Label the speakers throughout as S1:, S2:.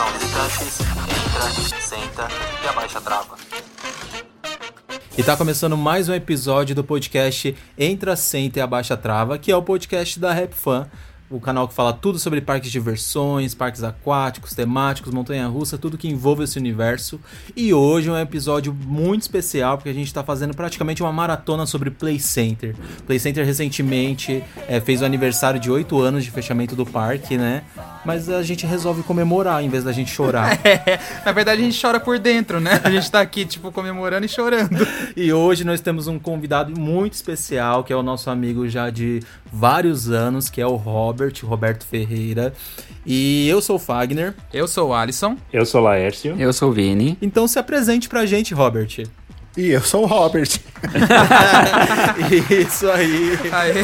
S1: Entra, senta e abaixa a trava.
S2: E tá começando mais um episódio do podcast Entra, Senta e Abaixa a Trava, que é o podcast da Rap Fan, o canal que fala tudo sobre parques de diversões, parques aquáticos, temáticos, montanha-russa, tudo que envolve esse universo. E hoje é um episódio muito especial, porque a gente está fazendo praticamente uma maratona sobre Play Center. Play Center recentemente é, fez o aniversário de 8 anos de fechamento do parque, né? Mas a gente resolve comemorar em vez da gente chorar.
S3: É, na verdade a gente chora por dentro, né? A gente tá aqui, tipo, comemorando e chorando.
S2: E hoje nós temos um convidado muito especial, que é o nosso amigo já de vários anos, que é o Robert, o Roberto Ferreira. E eu sou o Fagner.
S3: Eu sou o Alisson.
S4: Eu sou o Laércio.
S5: Eu sou o Vini.
S2: Então se apresente pra gente, Robert.
S6: E eu sou o Robert.
S2: Isso aí.
S3: Aê.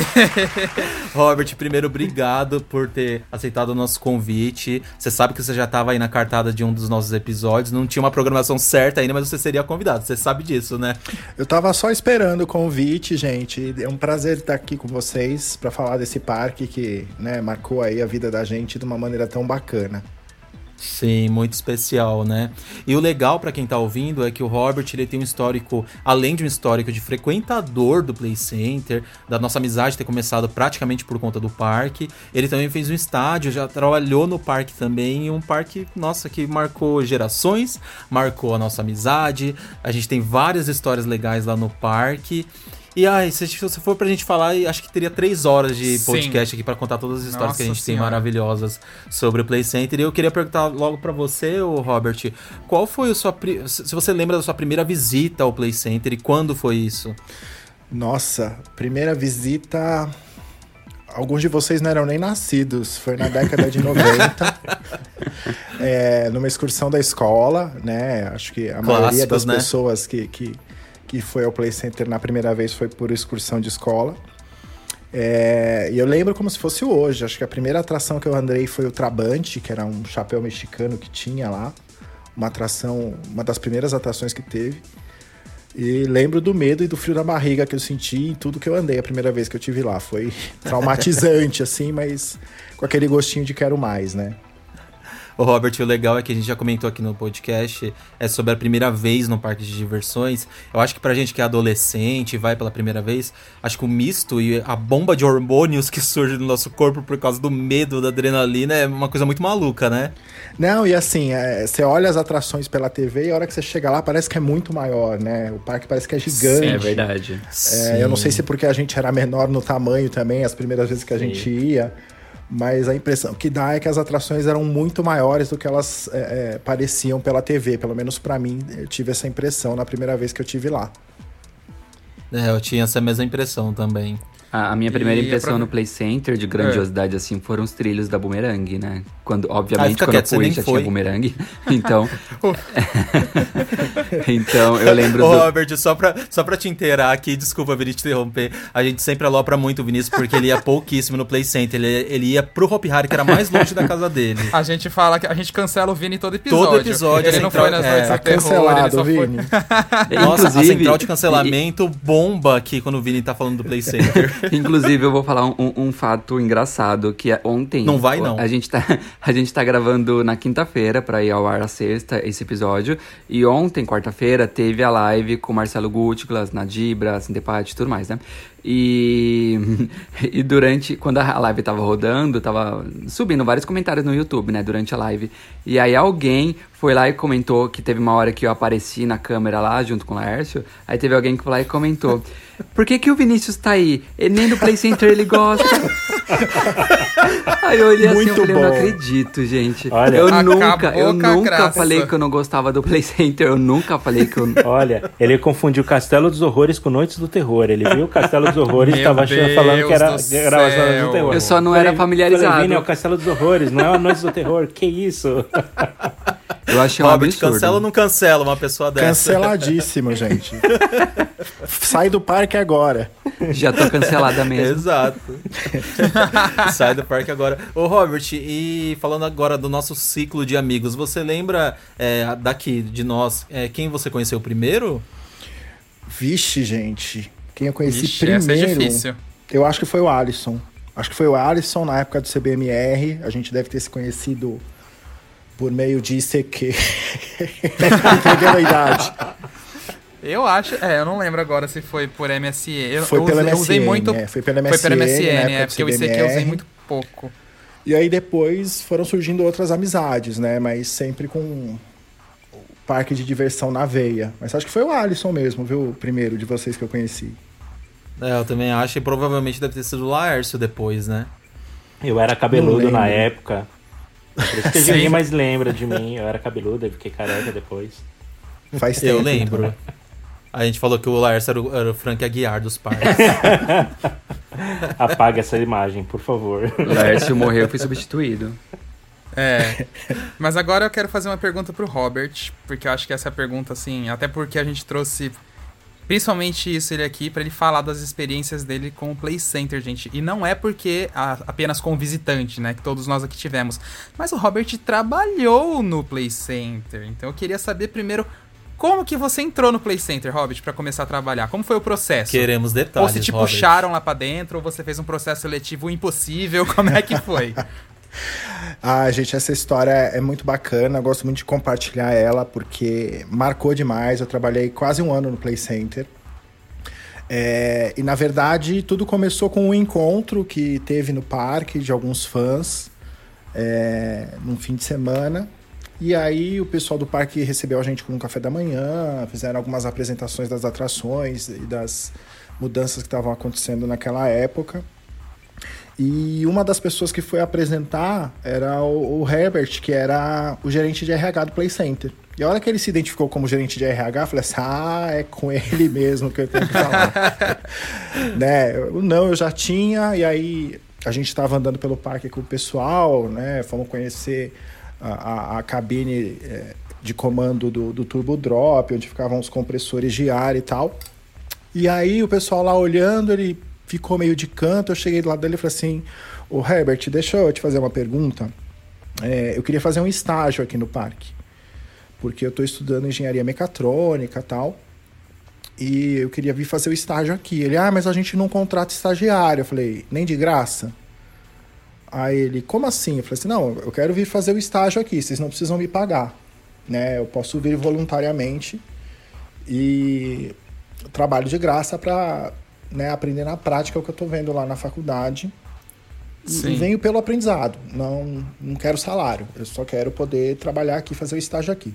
S2: Robert, primeiro, obrigado por ter aceitado o nosso convite. Você sabe que você já estava aí na cartada de um dos nossos episódios. Não tinha uma programação certa ainda, mas você seria convidado. Você sabe disso, né?
S6: Eu tava só esperando o convite, gente. É um prazer estar aqui com vocês para falar desse parque que né, marcou aí a vida da gente de uma maneira tão bacana.
S2: Sim, muito especial, né? E o legal para quem tá ouvindo é que o Robert ele tem um histórico, além de um histórico de frequentador do Play Center, da nossa amizade ter começado praticamente por conta do parque. Ele também fez um estádio, já trabalhou no parque também, um parque, nossa, que marcou gerações, marcou a nossa amizade. A gente tem várias histórias legais lá no parque. E ai, se, se for pra gente falar, acho que teria três horas de
S3: Sim.
S2: podcast aqui para contar todas as histórias
S3: Nossa
S2: que a gente tem
S3: Senhora.
S2: maravilhosas sobre o Play Center. E eu queria perguntar logo pra você, Robert, qual foi a sua. Se você lembra da sua primeira visita ao Play Center e quando foi isso?
S6: Nossa, primeira visita. Alguns de vocês não eram nem nascidos, foi na década de 90, é, numa excursão da escola, né? Acho que a maioria
S2: Clássicos,
S6: das
S2: né?
S6: pessoas que, que, que foi ao Play Center na primeira vez foi por excursão de escola. É, e eu lembro como se fosse hoje. Acho que a primeira atração que eu andei foi o Trabante, que era um chapéu mexicano que tinha lá. Uma atração, uma das primeiras atrações que teve. E lembro do medo e do frio na barriga que eu senti em tudo que eu andei a primeira vez que eu tive lá. Foi traumatizante, assim, mas com aquele gostinho de quero mais, né?
S2: Ô Robert, o legal é que a gente já comentou aqui no podcast, é sobre a primeira vez no parque de diversões. Eu acho que pra gente que é adolescente e vai pela primeira vez, acho que o misto e a bomba de hormônios que surge no nosso corpo por causa do medo, da adrenalina, é uma coisa muito maluca, né?
S6: Não, e assim, é, você olha as atrações pela TV e a hora que você chega lá parece que é muito maior, né? O parque parece que é gigante.
S5: É verdade.
S6: É, eu não sei se é porque a gente era menor no tamanho também, as primeiras vezes que a gente ia, mas a impressão que dá é que as atrações eram muito maiores do que elas é, é, pareciam pela TV. Pelo menos pra mim, eu tive essa impressão na primeira vez que eu tive lá.
S2: É, eu tinha essa mesma impressão também.
S4: A, a minha primeira
S3: E
S4: impressão
S3: aprove-
S4: no Play Center de grandiosidade, assim, foram os trilhos da Boomerang, né? Quando,
S2: Ah,
S4: obviamente, quando
S2: quieto,
S4: eu fui, já
S2: foi.
S4: tinha Boomerang. Então... então, eu lembro
S2: Ô,
S4: do...
S2: Robert, só pra, só pra te inteirar aqui, desculpa, Vini, te interromper. A gente sempre alopra muito o Vinícius porque ele ia pouquíssimo no Play Center. Ele, ele ia pro Hop Hari, que era mais longe da casa dele.
S3: A gente fala que a gente cancela o Vini todo episódio.
S2: Todo episódio,
S3: Ele não foi nas
S2: é,
S3: noites
S6: Tá
S3: do terror, ele
S6: cancelado,
S3: só foi...
S6: Vini.
S2: Nossa, a central de cancelamento bomba aqui quando o Vini tá falando do Play Center.
S4: Inclusive, eu vou falar um, um- fato engraçado, que é ontem...
S2: Não vai, não.
S4: A gente tá, a gente tá gravando na quinta-feira, pra ir ao ar a sexta, esse episódio. E ontem, quarta-feira, teve a live com o Marcelo Gutglas, Nadibra, Sintepati e tudo mais, né? E, e durante, quando a live tava rodando, tava subindo vários comentários no YouTube, né, durante a live. E aí alguém foi lá e comentou que teve uma hora que eu apareci na câmera lá, junto com o Laércio. Aí teve alguém que foi lá e comentou: Por que, que o Vinícius tá aí? E nem no Play Center ele gosta. aí eu olhei assim e
S6: Muito
S4: falei: Eu não
S6: bom.
S4: acredito, gente.
S5: Olha.
S4: eu nunca, eu nunca
S3: graça.
S4: falei que eu não gostava do Play Center. Eu nunca falei que eu.
S5: Olha, ele confundiu Castelo dos Horrores com Noites do Terror. Ele viu o Castelo dos Horrores e
S3: Meu
S5: tava achando, falando que era, era
S3: céu.
S5: do Terror.
S4: Eu só não era
S5: Falei-
S4: familiarizado.
S5: Falei, Vini, é o Castelo dos Horrores, não é a Noites do Terror. Que isso?
S4: Eu achei um
S2: Robert,
S4: absurdo.
S2: cancela ou não cancela uma pessoa dessa?
S6: Canceladíssimo, gente. Sai do parque agora.
S4: Já tô cancelada mesmo.
S2: Exato. Sai do parque agora. Ô, Robert, e falando agora do nosso ciclo de amigos, você lembra é, daqui, de nós, é, quem você conheceu primeiro?
S6: Vixe, gente. Quem eu conheci
S3: Ixi, essa é
S6: primeiro.
S3: difícil.
S6: Eu acho que foi o Alisson. Acho que foi o Alisson na época do CBMR. A gente deve ter se conhecido por meio de ICQ. Entregando a idade.
S3: Eu acho, é, eu não lembro agora se foi por MSN. Eu,
S6: Foi pela
S3: usei- eu usei
S6: MSN,
S3: muito.
S6: é, foi pela
S3: Foi pela
S6: MSN,
S3: MSN,
S6: na época
S3: é,
S6: do
S3: porque eu sei que eu usei muito pouco.
S6: E aí depois foram surgindo outras amizades, né? Mas sempre com o parque de diversão na veia. Mas acho que foi o Alisson mesmo, viu? O primeiro de vocês que eu conheci.
S2: É, eu também acho, e provavelmente deve ter sido o Laércio depois, né?
S5: Eu era cabeludo na época. Por isso que
S3: Sim.
S5: ninguém mais lembra de mim. Eu era cabeludo, eu fiquei careca depois.
S6: Faz tempo.
S2: Eu lembro.
S6: então.
S2: A gente falou que o Laércio era o, era o Frank Aguiar dos parques.
S5: Apaga essa imagem, por favor.
S4: O Laércio morreu e foi substituído.
S3: É. Mas agora eu quero fazer uma pergunta pro Robert, porque eu acho que essa é a pergunta, assim, até porque a gente trouxe principalmente isso ele aqui pra ele falar das experiências dele com o Play Center, gente. E não é porque a- apenas com o visitante, né, que todos nós aqui tivemos. Mas o Robert trabalhou no Play Center. Então eu queria saber primeiro como que você entrou no Play Center, Robert, pra começar a trabalhar? Como foi o processo?
S2: Queremos
S3: ou
S2: detalhes,
S3: se te
S2: Robert.
S3: puxaram lá pra dentro, ou você fez um processo seletivo impossível, como é que foi?
S6: Ah, gente, essa história é muito bacana. Gosto muito de compartilhar ela porque marcou demais. Eu trabalhei quase um ano no Play Center. É, e na verdade, tudo começou com um encontro que teve no parque de alguns fãs é, num fim de semana. E aí o pessoal do parque recebeu a gente com um café da manhã, fizeram algumas apresentações das atrações e das mudanças que estavam acontecendo naquela época. E uma das pessoas que foi apresentar era o, o Herbert, que era o gerente de RH do Play Center. E a hora que ele se identificou como gerente de RH, eu falei assim: ah, é com ele mesmo que eu tenho que falar. né? Eu, não, eu já tinha, e aí a gente estava andando pelo parque com o pessoal, né? Fomos conhecer a, a, a cabine eh, de comando do, do Turbo Drop, onde ficavam os compressores de ar e tal. E aí o pessoal lá olhando, ele ficou meio de canto. Eu cheguei do lado dele e falei assim: Ô Herbert, deixa eu te fazer uma pergunta. É, eu queria fazer um estágio aqui no parque, porque eu estou estudando engenharia mecatrônica tal. E eu queria vir fazer o estágio aqui. Ele, ah, mas a gente não contrata estagiário. Eu falei, nem de graça? Aí ele, como assim? Eu falei assim, não, eu quero vir fazer o estágio aqui, vocês não precisam me pagar. Né? Eu posso vir voluntariamente e trabalho de graça para né, aprender na prática o que eu estou vendo lá na faculdade.
S3: Sim.
S6: E venho pelo aprendizado. Não, não quero salário. Eu só quero poder trabalhar aqui, fazer o estágio aqui.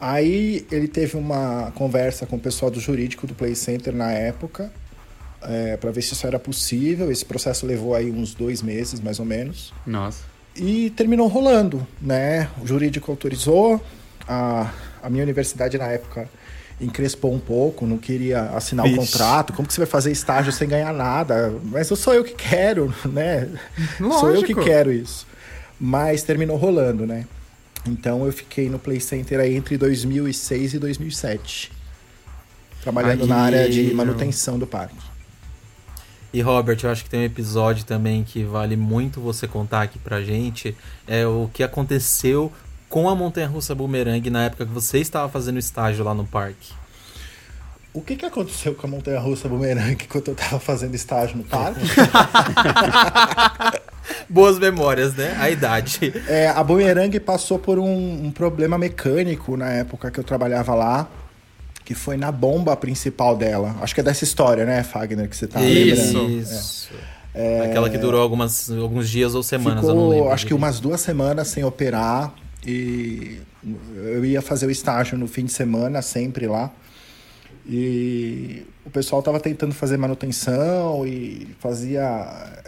S6: Aí ele teve uma conversa com o pessoal do jurídico do Play Center na época, para ver se isso era possível. Esse processo levou aí uns dois meses, mais ou menos.
S4: Nossa.
S6: E terminou rolando, né? O jurídico autorizou, a, a minha universidade na época encrespou um pouco, não queria assinar o
S2: Vixe.
S6: contrato. Como que você vai fazer estágio sem ganhar nada? Mas eu sou eu que quero, né? Sou eu que
S3: Lógico.
S6: quero isso. Mas terminou rolando, né? Então eu fiquei no Play Center aí entre 2006 e 2007. Trabalhando
S2: Aí,
S6: na área de manutenção do parque.
S2: E Robert, eu acho que tem um episódio também que vale muito você contar aqui pra gente. É o que aconteceu com a montanha-russa Boomerang na época que você estava fazendo estágio lá no parque.
S6: O que, que aconteceu com a montanha russa Boomerang enquanto eu tava fazendo estágio no parque?
S2: Boas memórias, né? A idade.
S6: É, a Boomerang passou por um, um problema mecânico na época que eu trabalhava lá, que foi na bomba principal dela. Acho que é dessa história, né, Fagner, que você tá
S3: Isso.
S6: lembrando.
S2: Isso. Aquela que durou algumas, alguns dias ou semanas,
S6: Ficou, acho que umas duas semanas sem operar e eu ia fazer o estágio no fim de semana, sempre lá. E o pessoal tava tentando fazer manutenção e fazia,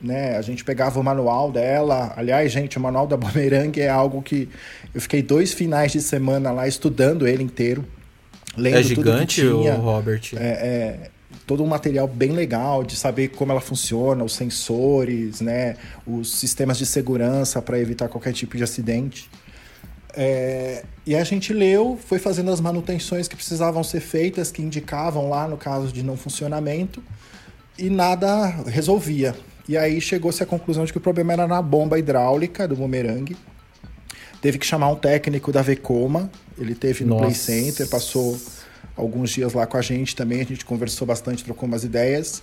S6: né, a gente pegava o manual dela. Aliás, gente, o manual da Boomerang é algo que eu fiquei dois finais de semana lá estudando ele inteiro. Lendo
S2: É
S6: tudo
S2: gigante, o
S6: tinha.
S2: Robert?
S6: É, é, todo um material bem legal de saber como ela funciona, os sensores, né, os sistemas de segurança para evitar qualquer tipo de acidente. É, e a gente leu, foi fazendo as manutenções que precisavam ser feitas, que indicavam lá no caso de não funcionamento, e nada resolvia. E aí chegou-se à conclusão de que o problema era na bomba hidráulica do bumerangue. Teve que chamar um técnico da Vecoma, ele teve no Play
S2: Nossa.
S6: Center, passou alguns dias lá com a gente também, a gente conversou bastante, trocou umas ideias,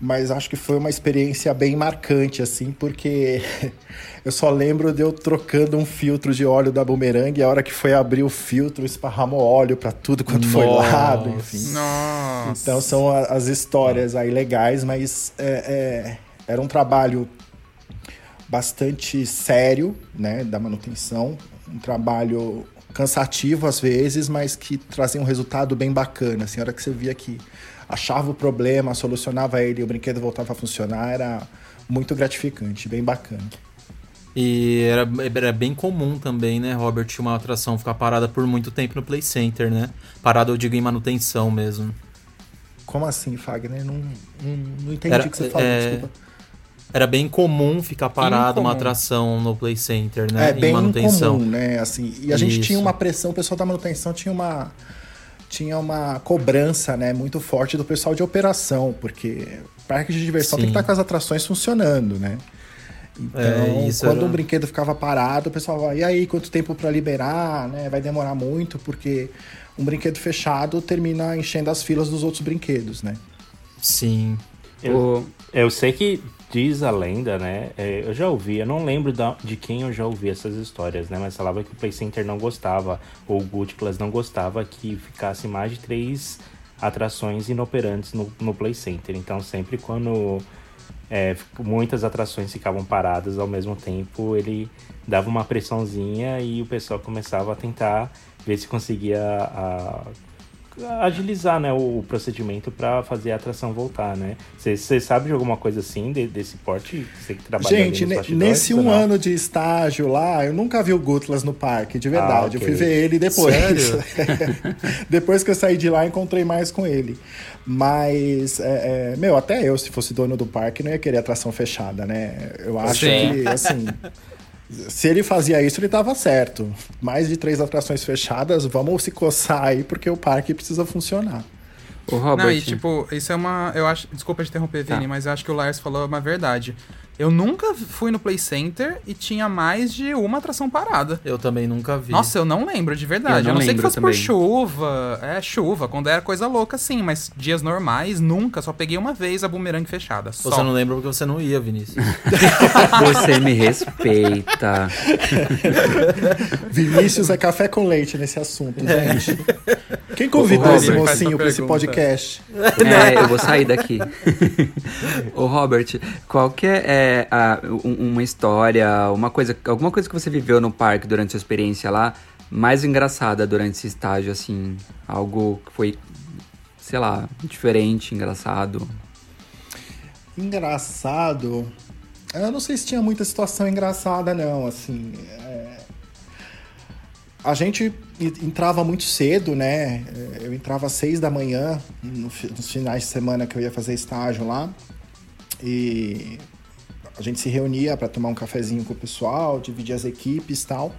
S6: mas acho que foi uma experiência bem marcante, assim, porque eu só lembro de eu trocando um filtro de óleo da Boomerang e a hora que foi abrir o filtro, esparramou óleo para tudo quanto foi
S2: Nossa.
S6: lado, enfim.
S3: Nossa.
S6: Então são a- as histórias aí legais, mas é, é, era um trabalho bastante sério, né, da manutenção, um trabalho cansativo às vezes, mas que trazia um resultado bem bacana. Assim, a hora que você via que achava o problema, solucionava ele, e o brinquedo voltava a funcionar, era muito gratificante, bem bacana.
S2: E era, era bem comum também, né, Robert, uma atração ficar parada por muito tempo no Play Center, né? Parada, eu digo, em manutenção mesmo.
S6: Como assim, Fagner? Não, não, não entendi
S2: Era-
S6: o que você falou,
S2: é,
S6: desculpa.
S2: Era bem comum ficar parada uma atração no Play Center, né?
S6: É
S2: em
S6: bem
S2: manutenção.
S6: incomum, né? Assim, e a gente
S2: Isso.
S6: tinha uma pressão, o pessoal da manutenção tinha uma tinha uma cobrança, né, muito forte do pessoal de operação, porque parque de diversão tem que
S2: Sim.
S6: estar com as atrações funcionando, né? Então,
S2: É, isso
S6: quando
S2: era-
S6: um brinquedo ficava parado, o pessoal vai, e aí, quanto tempo para liberar, né? Vai demorar muito, porque um brinquedo fechado termina enchendo as filas dos outros brinquedos, né?
S2: Sim.
S5: Eu, eu sei que diz a lenda, né? é, eu já ouvi, eu não lembro da- de quem eu já ouvi essas histórias, né? Mas falava que o Play Center não gostava, ou o Gucci Plus não gostava que ficasse mais de três atrações inoperantes no, no Play Center. Então sempre quando é, muitas atrações ficavam paradas ao mesmo tempo, ele dava uma pressãozinha e o pessoal começava a tentar ver se conseguia a- agilizar né, o, o procedimento para fazer a atração voltar, né? Você sabe de alguma coisa assim, de- desse porte? Você que trabalha
S6: Gente, nesse um
S5: não?
S6: ano de estágio lá, eu nunca vi o Gutlas no parque, de verdade.
S5: Ah, ok.
S6: Eu fui ver ele depois.
S2: Sério?
S6: depois que eu saí de lá, encontrei mais com ele. Mas, é, é, meu, até eu, se fosse dono do parque, não ia querer atração fechada, né? Eu acho
S3: Sim.
S6: que, assim. Se ele fazia isso, ele tava certo. Mais de três atrações fechadas, vamos se coçar aí, porque o parque precisa funcionar.
S4: Ô, Robert,
S3: Não, e tipo, isso é uma. Eu acho. Desculpa te interromper, Vini,
S4: Tá.
S3: mas eu acho que o Lars falou uma verdade. Eu nunca fui no Play Center e tinha mais de uma atração parada.
S2: Eu também nunca vi.
S3: Nossa, eu não lembro, de verdade.
S4: Eu
S3: Eu
S4: não
S3: não, sei que fosse por
S4: também.
S3: chuva. É, chuva. Quando era coisa louca, sim. Mas dias normais, nunca. Só peguei uma vez a boomerang fechada. Só.
S2: Você não lembra porque você não ia, Vinícius.
S4: você me respeita.
S6: Vinícius é café com leite nesse assunto, gente. Quem convidou esse
S4: Robert,
S3: faz
S6: mocinho para esse podcast?
S4: É, eu vou sair daqui. Ô, Robert, qual que é um- uma história, uma coisa, alguma coisa que você viveu no parque durante sua experiência lá, mais engraçada durante esse estágio, assim? Algo que foi, sei lá, diferente, engraçado.
S6: Engraçado. Eu não sei se tinha muita situação engraçada, não. Assim, é, a gente entrava muito cedo, né? Eu entrava às seis da manhã, nos finais de semana que eu ia fazer estágio lá. E a gente se reunia para tomar um cafezinho com o pessoal, dividir as equipes e tal.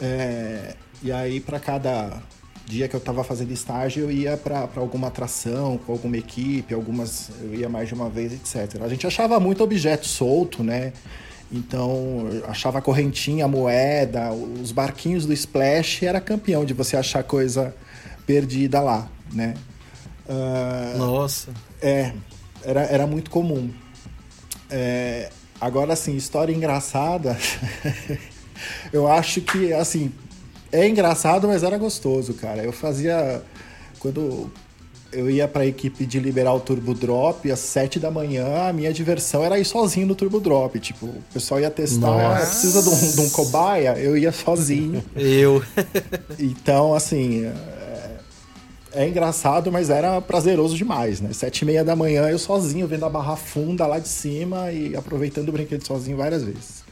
S6: É, e aí, para cada dia que eu estava fazendo estágio, eu ia para alguma atração, com alguma equipe, algumas eu ia mais de uma vez, etc. A gente achava muito objeto solto, né? Então, achava correntinha, moeda, os barquinhos do Splash era campeão de você achar coisa perdida lá, né?
S2: Uh, Nossa.
S6: É, era, era muito comum. É, agora, assim, história engraçada. eu acho que, assim, é engraçado, mas era gostoso, cara. Eu fazia. Quando eu ia para a equipe de liberar o Turbo Drop às 7 da manhã, a minha diversão era ir sozinho no Turbo Drop. Tipo, o pessoal ia testar, ah, precisa de um, de um, cobaia, eu ia sozinho.
S2: Eu.
S6: então, assim, é, engraçado, mas era prazeroso demais, né? Sete e meia da manhã, eu sozinho, vendo a barra funda lá de cima e aproveitando o brinquedo sozinho várias vezes.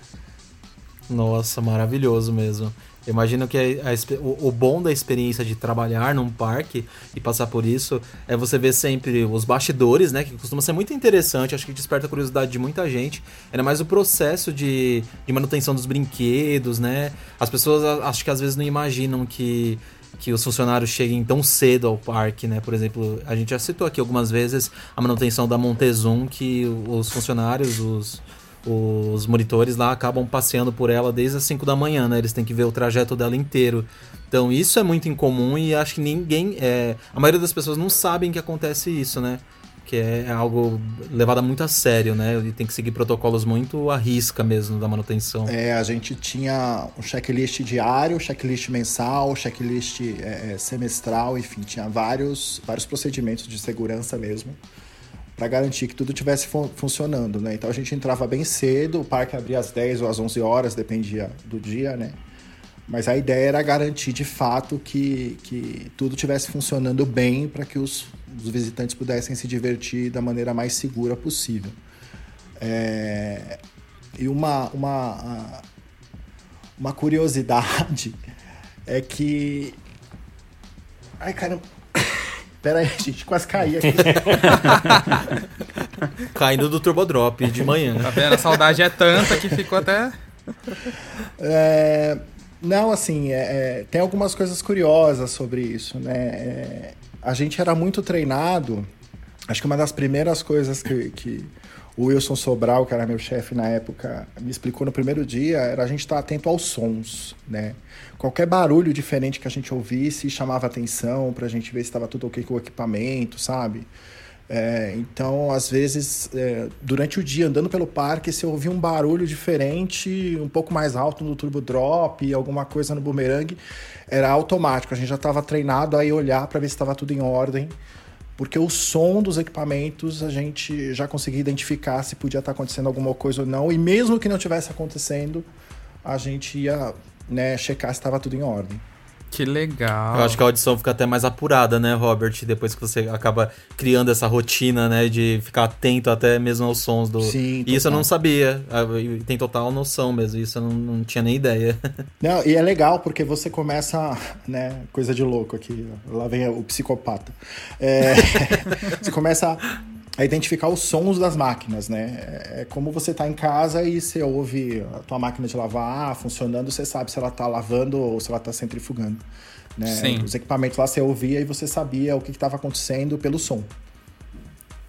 S2: Nossa, maravilhoso mesmo. Eu imagino que a, a, o, o, bom da experiência de trabalhar num parque e passar por isso é você ver sempre os bastidores, né? Que costuma ser muito interessante, acho que desperta a curiosidade de muita gente. Ainda mais o processo de, de manutenção dos brinquedos, né? As pessoas acho que às vezes não imaginam que que os funcionários cheguem tão cedo ao parque, né? Por exemplo, a gente já citou aqui algumas vezes a manutenção da Montezum, que os funcionários, os, os monitores lá acabam passeando por ela desde as 5 da manhã, né? Eles têm que ver o trajeto dela inteiro. Então isso é muito incomum e acho que ninguém. É... A maioria das pessoas não sabem que acontece isso, né? Que é algo levado muito a sério, né? E tem que seguir protocolos muito à risca mesmo da manutenção.
S6: É, a gente tinha um checklist diário, checklist mensal, checklist é, é semestral, enfim, tinha vários, vários procedimentos de segurança mesmo para garantir que tudo estivesse fun funcionando, né? Então a gente entrava bem cedo, o parque abria às 10 ou às 11 horas, dependia do dia, né? Mas a ideia era garantir de fato que, que tudo estivesse funcionando bem para que os, os, visitantes pudessem se divertir da maneira mais segura possível. É... E uma, uma, uma curiosidade é que. Ai, caramba. Pera aí, gente, quase caí aqui.
S2: Caindo do Turbo Drop de manhã.
S3: Tá vendo? A saudade é tanta que ficou até.
S6: É, não, assim, é, é, tem algumas coisas curiosas sobre isso, né? A gente era muito treinado. Acho que uma das primeiras coisas que, que o Wilson Sobral, que era meu chefe na época, me explicou no primeiro dia era a gente estar atento aos sons, né? qualquer barulho diferente que a gente ouvisse chamava atenção para a gente ver se estava tudo ok com o equipamento, sabe? É, então, às vezes, é, durante o dia, andando pelo parque, se eu ouvia um barulho diferente, um pouco mais alto no turbo drop, alguma coisa no boomerang, era automático. A gente já estava treinado a ir olhar para ver se estava tudo em ordem, porque o som dos equipamentos a gente já conseguia identificar se podia estar tá acontecendo alguma coisa ou não, e mesmo que não tivesse acontecendo, a gente ia né, checar se estava tudo em ordem.
S3: Que legal.
S2: Eu acho que a audição fica até mais apurada, né, Robert? Depois que você acaba criando essa rotina, né, de ficar atento até mesmo aos sons do.
S6: Sim.
S2: E isso eu não sabia. Ah, tem total noção mesmo. Isso eu não, não tinha nem ideia.
S6: Não, e é legal porque você começa, né, coisa de louco aqui. Lá vem o psicopata. É, você começa a identificar os sons das máquinas, né? É como você tá em casa e você ouve a tua máquina de lavar funcionando, você sabe se ela tá lavando ou se ela tá centrifugando. Né?
S3: Sim.
S6: Os equipamentos lá você ouvia e você sabia o que estava acontecendo pelo som.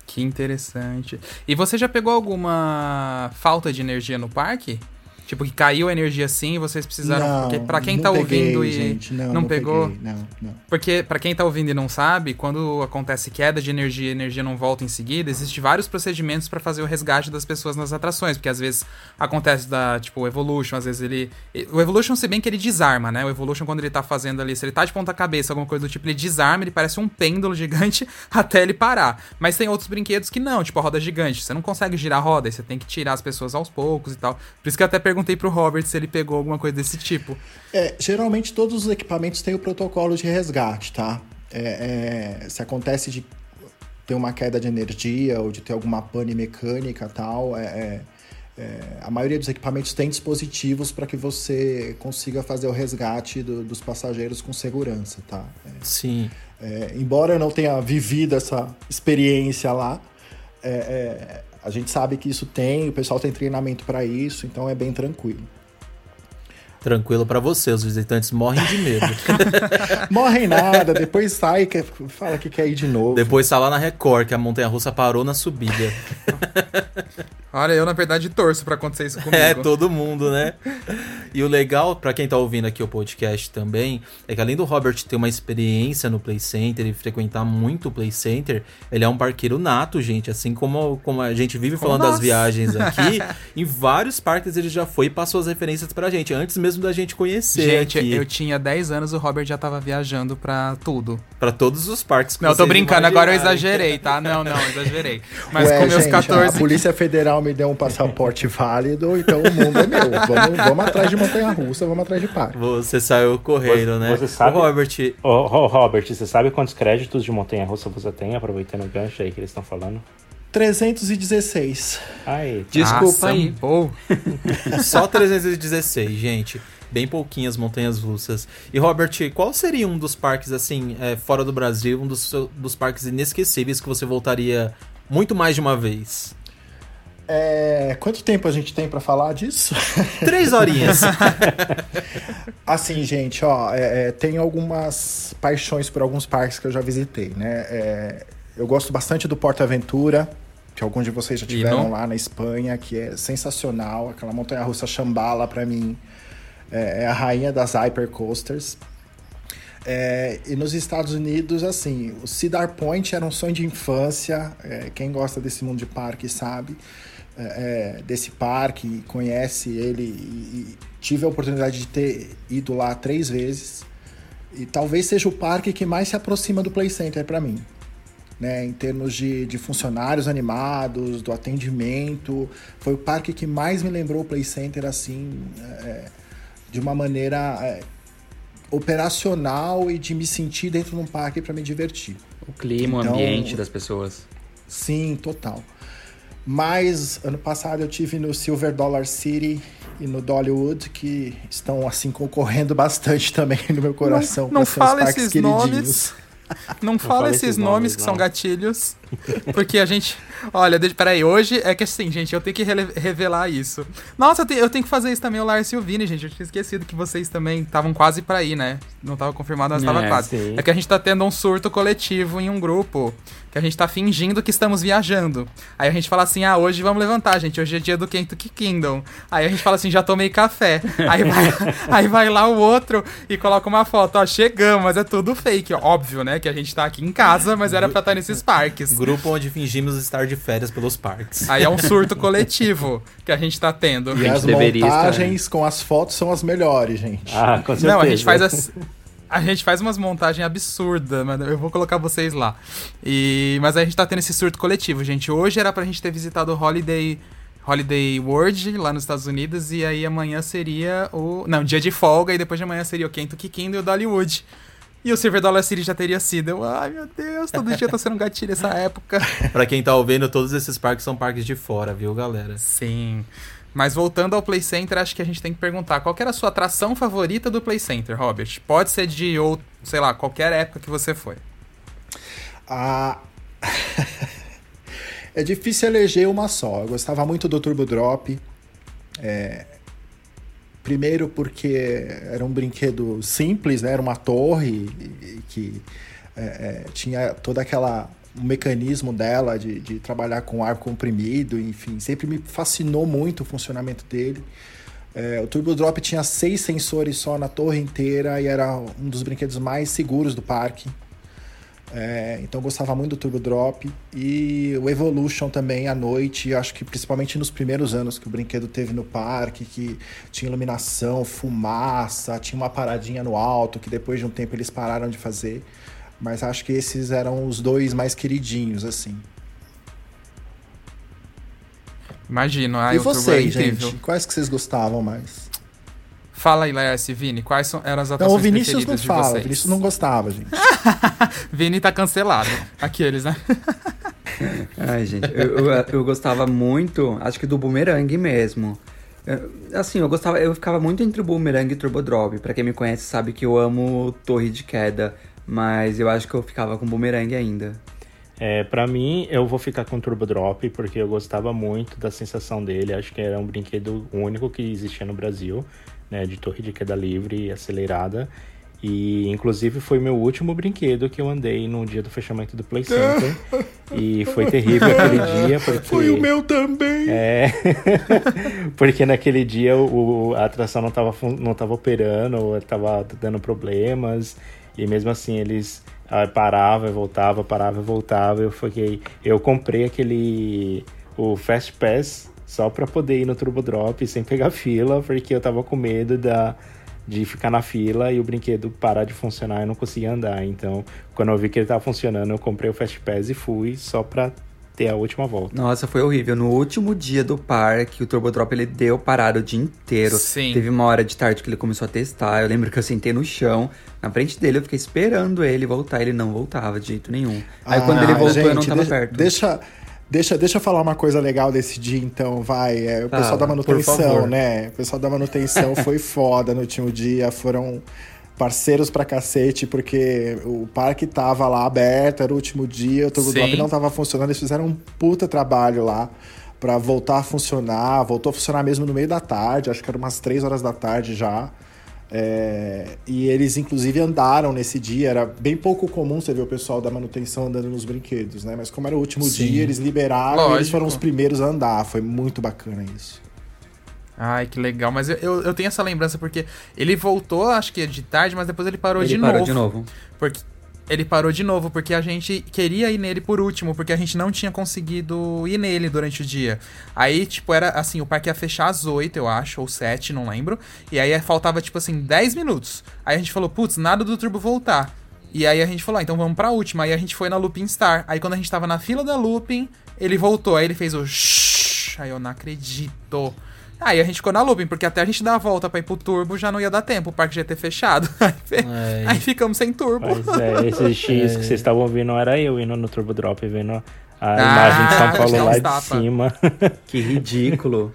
S3: Que interessante. E você já pegou alguma falta de energia no parque? Tipo, que caiu a energia assim e vocês precisaram.
S6: Não,
S3: porque pra quem tá peguei, ouvindo e.
S6: Gente, não, não, não
S3: pegou.
S6: Peguei, não, não.
S3: Porque para quem tá ouvindo e não sabe, quando acontece queda de energia e a energia não volta em seguida, existem vários procedimentos para fazer o resgate das pessoas nas atrações. Porque às vezes acontece da, tipo, o Evolution, às vezes ele. O Evolution, se bem que ele desarma, né? O Evolution, quando ele tá fazendo ali, se ele tá de ponta-cabeça, alguma coisa do tipo, ele desarma, ele parece um pêndulo gigante até ele parar. Mas tem outros brinquedos que não, tipo a roda gigante. Você não consegue girar a roda, você tem que tirar as pessoas aos poucos e tal. Por isso que eu até perguntei pro Robert se ele pegou alguma coisa desse tipo.
S6: É, geralmente todos os equipamentos têm o protocolo de resgate, tá? É, é, se acontece de ter uma queda de energia ou de ter alguma pane mecânica tal, é, é, é, a maioria dos equipamentos tem dispositivos para que você consiga fazer o resgate do, dos passageiros com segurança, tá? É,
S2: Sim.
S6: é, embora eu não tenha vivido essa experiência lá, é, a gente sabe que isso tem, o pessoal tem treinamento para isso, então é bem tranquilo.
S2: Tranquilo pra você, os visitantes morrem de medo.
S6: Morrem nada, depois sai, quer, fala que quer ir de novo.
S2: Depois tá lá na Record, que a montanha-russa parou na subida.
S3: Olha, eu na verdade torço pra acontecer isso comigo.
S2: É, todo mundo, né? E o legal, pra quem tá ouvindo aqui o podcast também, é que além do Robert ter uma experiência no Play Center e frequentar muito o Play Center, ele é um parqueiro nato, gente. Assim como, como a gente vive falando das viagens aqui, em vários parques ele já foi e passou as referências pra gente, antes mesmo da gente conhecer
S3: Gente,
S2: aqui.
S3: eu tinha 10 anos, o Robert já tava viajando pra tudo.
S2: Pra todos os parques que
S3: Não, eu tô brincando, agora eu
S2: imaginarem.
S3: exagerei, tá? Não, não, exagerei. Mas
S6: Ué,
S3: com meus
S6: gente,
S3: 14.
S6: A Polícia Federal me deu um passaporte válido, então o mundo é meu. Vamos, vamos atrás de montanha-russa, vamos atrás de parque.
S2: Você saiu correndo, né?
S5: Você sabe-
S2: Ô, Robert,
S5: Ô, ô, Robert, você sabe quantos créditos de montanha-russa você tem, aproveitando o gancho aí que eles estão falando?
S6: 316.
S5: Ai,
S4: Desculpa
S3: Nossa,
S4: aí.
S3: pô.
S2: Só 316, gente. Bem pouquinhas montanhas russas. E Robert, qual seria um dos parques, assim, é, fora do Brasil, um dos, dos parques inesquecíveis que você voltaria muito mais de uma vez?
S6: É, quanto tempo a gente tem pra falar disso?
S2: Três horinhas.
S6: Assim, gente, ó, é, é, tem algumas paixões por alguns parques que eu já visitei, né? É, eu gosto bastante do Porta Aventura, que alguns de vocês já tiveram lá na Espanha, que é sensacional. Aquela montanha-russa Chambala, pra mim, é, é a rainha das hypercoasters. É, e nos Estados Unidos, assim, o Cedar Point era um sonho de infância. é, quem gosta desse mundo de parque sabe é, é, desse parque, conhece ele. E, e tive a oportunidade de ter ido lá três vezes. E talvez seja o parque que mais se aproxima do Play Center para mim. Né, em termos de, de funcionários animados, do atendimento. Foi o parque que mais me lembrou o Play Center, assim, é, de uma maneira é, operacional e de me sentir dentro de um parque para me divertir.
S4: O clima,
S6: Então-
S4: o ambiente das pessoas.
S6: Sim, total. Mas ano passado eu tive no Silver Dollar City e no Dollywood, que estão assim concorrendo bastante também no meu coração.
S3: Não, não fala
S6: parques
S3: esses
S6: queridinhos.
S3: nomes. Não fala
S5: fala
S3: esses nomes
S5: nomes,
S3: que são
S5: não.
S3: gatilhos. Porque a gente. Olha, deixa, peraí, hoje é que assim, gente, eu tenho que revelar isso. Nossa, eu, te- eu tenho que fazer isso também, o Lars e o Vini, gente. Eu tinha esquecido que vocês também estavam quase pra ir, né? Não tava confirmado, mas tava
S4: É,
S3: quase.
S5: sim.
S3: É que a gente tá tendo um surto coletivo em um grupo. Que a gente tá fingindo que estamos viajando. Aí a gente fala assim: ah, hoje vamos levantar, gente. Hoje é dia do Kentucky Kingdom. Aí a gente fala assim: já tomei café. Aí vai, aí vai lá o outro e coloca uma foto: ó, chegamos, mas é tudo fake. Óbvio, né? Que a gente tá aqui em casa, mas era pra estar nesses parques.
S2: Grupo onde fingimos estar de férias pelos parques.
S3: Aí é um surto coletivo que a gente tá tendo.
S6: E as
S4: deveria estar,
S6: montagens com as fotos são as melhores, gente.
S5: ah, com certeza.
S3: Não, a gente faz as. A gente faz umas montagens absurdas, mas eu vou colocar vocês lá. E, mas a gente tá tendo esse surto coletivo, gente. Hoje era pra gente ter visitado o Holiday, Holiday World lá nos Estados Unidos, e aí amanhã seria o. Não, dia de folga, e depois de amanhã seria o Kentucky Kingdom e o Dollywood. E o Silver Dollar City já teria sido. Eu, ai meu Deus, todo dia tá sendo um gatilho essa época.
S2: Pra quem tá ouvindo, todos esses parques são parques de fora, viu, galera?
S3: Sim. Mas voltando ao Play Center, acho que a gente tem que perguntar qual que era a sua atração favorita do Play Center, Robert? Pode ser de, ou, sei lá, qualquer época que você foi.
S6: Ah, é difícil eleger uma só. Eu gostava muito do Turbo Drop. É, Primeiro porque era um brinquedo simples, né? Era uma torre que é, é, tinha toda aquela o mecanismo dela de, de trabalhar com ar comprimido, enfim, sempre me fascinou muito o funcionamento dele. É, o Turbo Drop tinha seis sensores só na torre inteira e era um dos brinquedos mais seguros do parque. É, então eu gostava muito do Turbo Drop e o Evolution também à noite, acho que principalmente nos primeiros anos que o brinquedo teve no parque, que tinha iluminação, fumaça, tinha uma paradinha no alto que depois de um tempo eles pararam de fazer. Mas acho que esses eram os dois mais queridinhos, assim.
S3: Imagino, ah,
S6: e
S3: o Turbo é
S6: vocês,
S3: incrível.
S6: gente? Quais que vocês gostavam mais?
S3: Fala aí, Laércio e Vini, quais são, eram as
S6: Não,
S3: atrações
S6: o Vinícius não fala, o
S3: vocês?
S6: Vinícius não gostava, gente.
S3: Vini tá cancelado. Aqueles, né?
S4: Ai, gente, eu, eu, eu gostava muito, acho que do Boomerang mesmo. Eu- Assim, eu gostava, eu ficava muito entre o Boomerang e o Turbo Drop. Pra quem me conhece sabe que eu amo Torre de Queda, mas eu acho que eu ficava com o Boomerang ainda.
S5: É, para mim, eu vou ficar com o Turbo Drop, porque eu gostava muito da sensação dele. Acho que era um brinquedo único que existia no Brasil, né? De torre de queda livre e acelerada. E, inclusive, foi meu último brinquedo que eu andei no dia do fechamento do Play Center. e foi terrível aquele dia, porque...
S6: Foi o meu também.
S5: É, porque naquele dia o, a atração não estava não tava operando, estava dando problemas, e mesmo assim eles ah, paravam e voltavam, paravam e voltavam. Eu fiquei, eu comprei aquele o Fast Pass só para poder ir no Turbo Drop sem pegar fila, porque eu tava com medo da de ficar na fila e o brinquedo parar de funcionar e eu não conseguia andar. Então, quando eu vi que ele tava funcionando, eu comprei o Fast Pass e fui só pra ter a última volta.
S4: Nossa, foi horrível. No último dia do parque, o Turbo Drop ele deu parado o dia inteiro.
S3: Sim.
S4: Teve uma hora de tarde que ele começou a testar. Eu lembro que eu sentei no chão, na frente dele, eu fiquei esperando ele voltar. Ele não voltava de jeito nenhum. Aí quando ele
S6: Ah,
S4: voltou, eu não
S6: gente,
S4: tava
S6: deixa,
S4: perto.
S6: Deixa, deixa, deixa eu falar uma coisa legal desse dia, então, vai. É, o
S4: Tá,
S6: pessoal da
S4: por
S6: manutenção, né? O pessoal da manutenção foi foda no último dia, foram parceiros pra cacete, porque o parque tava lá aberto, era o último dia, o Turbo
S3: Sim.
S6: Drop não tava funcionando, eles fizeram um puta trabalho lá pra voltar a funcionar, voltou a funcionar mesmo no meio da tarde, acho que era umas 3 horas da tarde já. É, e eles, inclusive, andaram nesse dia. Era bem pouco comum você ver o pessoal da manutenção andando nos brinquedos, né? Mas como era o último
S2: Sim.
S6: dia, eles liberaram e eles
S3: Lógico.
S6: foram os primeiros a andar. Foi muito bacana isso.
S3: Ai, que legal. Mas eu, eu, eu tenho essa lembrança porque ele voltou, acho que de tarde, mas depois ele parou
S4: ele
S3: de
S4: parou
S3: novo.
S4: de novo.
S3: Porque ele parou de novo porque a gente queria ir nele por último, porque a gente não tinha conseguido ir nele durante o dia. Aí, tipo, era assim, o parque ia fechar às 8, eu acho, ou 7, não lembro. E aí faltava, tipo assim, 10 minutos. Aí a gente falou, putz, nada do Turbo voltar. E aí a gente falou, ah, então vamos pra última. Aí a gente foi na Looping Star. Aí quando a gente tava na fila da Looping, ele voltou. Aí ele fez o shhh. Aí eu não acredito. Aí a gente ficou na Looping, porque até a gente dar a volta pra ir pro Turbo já não ia dar tempo, o parque já ia ter fechado. Aí,
S2: É.
S3: aí ficamos sem Turbo.
S5: Mas é, esse X que vocês estavam ouvindo era eu indo no Turbo Drop vendo a
S3: Ah,
S5: imagem de São Paulo lá de cima.
S4: Que ridículo.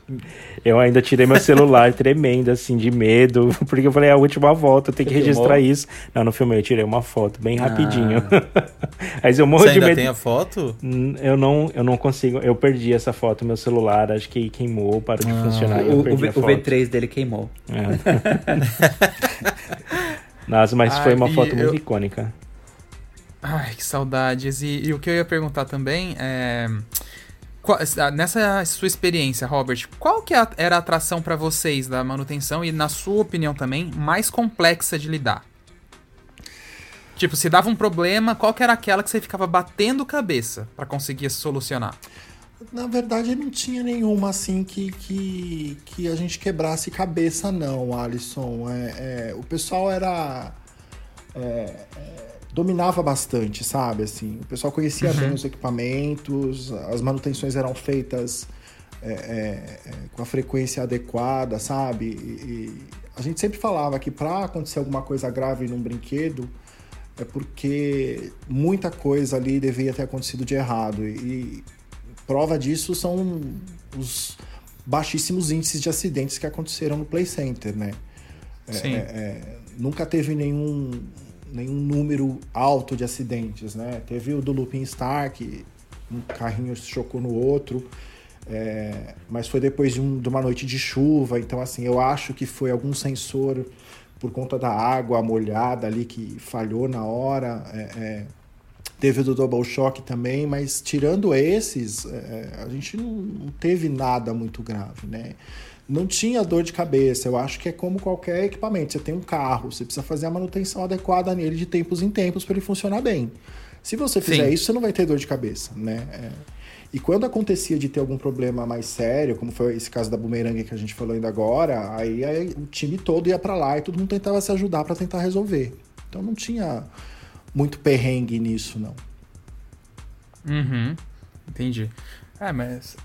S5: Eu ainda tirei meu celular tremendo, assim, de medo, porque eu falei, é a última volta, eu tenho que registrar
S4: filmou?
S5: isso. Não, não filmei, eu tirei uma foto bem
S4: Ah.
S5: rapidinho. Mas eu morro
S2: Você
S5: de
S2: ainda
S5: medo.
S2: tem a foto?
S5: Hum, Eu não, eu não consigo, eu perdi essa foto, meu celular, acho que queimou, parou de funcionar e eu
S4: O, o, o
S5: foto.
S4: V3 dele queimou.
S5: É. Nossa, mas foi uma foto muito
S3: eu-
S5: icônica.
S3: Ai, que saudades. E, e o que eu ia perguntar também é. qual- nessa sua experiência, Robert, qual que é era a atração pra vocês da manutenção e, na sua opinião também, mais complexa de lidar? Tipo, se dava um problema, qual que era aquela que você ficava batendo cabeça pra conseguir solucionar?
S6: Na verdade, não tinha nenhuma assim que, que, que a gente quebrasse cabeça, não, Alisson. É, é, o pessoal era. é, é, dominava bastante, sabe? Assim, o pessoal conhecia bem os equipamentos, as manutenções eram feitas é, é, é, com a frequência adequada, sabe? E, e a gente sempre falava que para acontecer alguma coisa grave num brinquedo é porque muita coisa ali deveria ter acontecido de errado. E prova disso são os baixíssimos índices de acidentes que aconteceram no Play Center, né? É,
S3: Sim.
S6: é, é, nunca teve nenhum, nenhum número alto de acidentes, né? Teve o do Lupin Star, que um carrinho se chocou no outro, é, mas foi depois de, um- de uma noite de chuva, então assim, eu acho que foi algum sensor por conta da água molhada ali que falhou na hora. é, é, Teve o do Double Shock também, mas tirando esses, é, a gente não, teve nada muito grave, né? Não tinha dor de cabeça. Eu acho que é como qualquer equipamento. Você tem um carro, você precisa fazer a manutenção adequada nele de tempos em tempos para ele funcionar bem. Se você fizer
S3: Sim.
S6: isso, você não vai ter dor de cabeça, né? É. E quando acontecia de ter algum problema mais sério, como foi esse caso da Boomerang que a gente falou ainda agora, aí, aí o time todo ia para lá e todo mundo tentava se ajudar para tentar resolver. Então não tinha muito perrengue nisso, não.
S3: Uhum. Entendi. É, mas.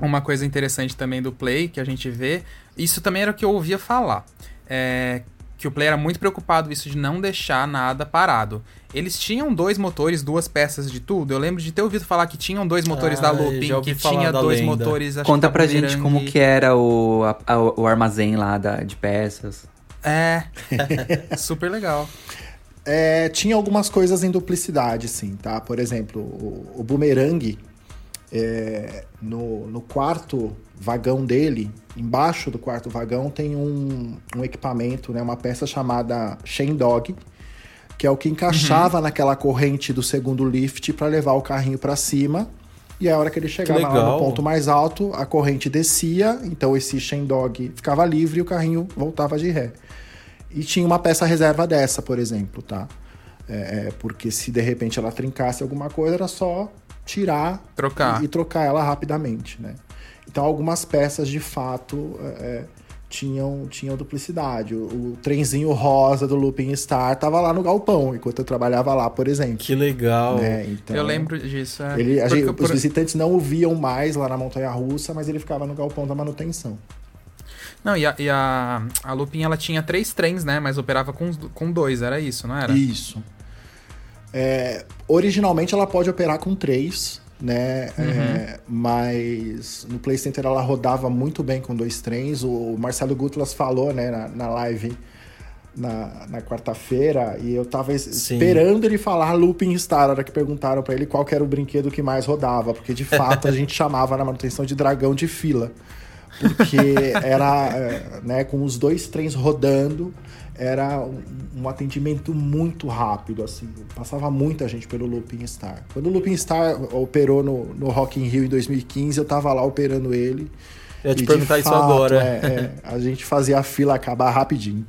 S3: Uma coisa interessante também do Play que a gente vê. Isso também era o que eu ouvia falar. É. que o Play era muito preocupado isso de não deixar nada parado. Eles tinham dois motores, duas peças de tudo. Eu lembro de ter ouvido falar que tinham dois motores da
S2: Ah, eu
S3: Looping, que tinha
S2: da
S3: dois
S2: lenda.
S3: motores. acho
S4: Conta
S3: que da
S4: pra gente como que era o, a- a- o armazém lá da, de peças.
S3: É. Super legal.
S6: É, tinha algumas coisas em duplicidade, sim, tá? Por exemplo, o, o boomerang, é, no, no quarto vagão dele, embaixo do quarto vagão, tem um, um equipamento, né, uma peça chamada Chain Dog, que é o que encaixava naquela corrente do segundo lift para levar o carrinho para cima. E a hora que ele chegava lá
S2: legal.
S6: no ponto mais alto, a corrente descia, então esse Chain Dog ficava livre e o carrinho voltava de ré. E tinha uma peça reserva dessa, por exemplo, tá? É, é, porque se de repente ela trincasse alguma coisa, era só tirar
S3: Trocar.
S6: E, e trocar ela rapidamente, né? Então algumas peças de fato é, é, tinham, tinham duplicidade. O, o trenzinho rosa do Looping Star tava lá no galpão, enquanto eu trabalhava lá, por exemplo.
S2: Que legal.
S6: né? Então,
S3: Eu lembro disso. É.
S6: Ele, gente-
S3: por-
S6: Os visitantes não o viam mais lá na Montanha Russa, mas ele ficava no galpão da manutenção.
S3: Não, e a, e a, a Lupin, ela tinha três trens, né? Mas operava com, com dois, era isso, não era?
S6: Isso. É, originalmente ela pode operar com três, né? É, mas no Play Center ela rodava muito bem com dois trens. O Marcelo Gutlas falou, né, na, na live na, na quarta-feira, e eu tava
S2: Sim.
S6: esperando ele falar Looping Star, na hora que perguntaram pra ele qual era o brinquedo que mais rodava, porque de fato a gente chamava na manutenção de dragão de fila. Porque era, é, né, com os dois trens rodando, era um, um atendimento muito rápido, assim. Passava muita gente pelo Looping Star. Quando o Looping Star operou no, no Rock in Rio em 2015, eu tava lá operando ele.
S2: Eu ia te
S6: E, de
S2: perguntar isso
S6: fato,
S2: agora.
S6: é, é, a gente fazia a fila acabar rapidinho.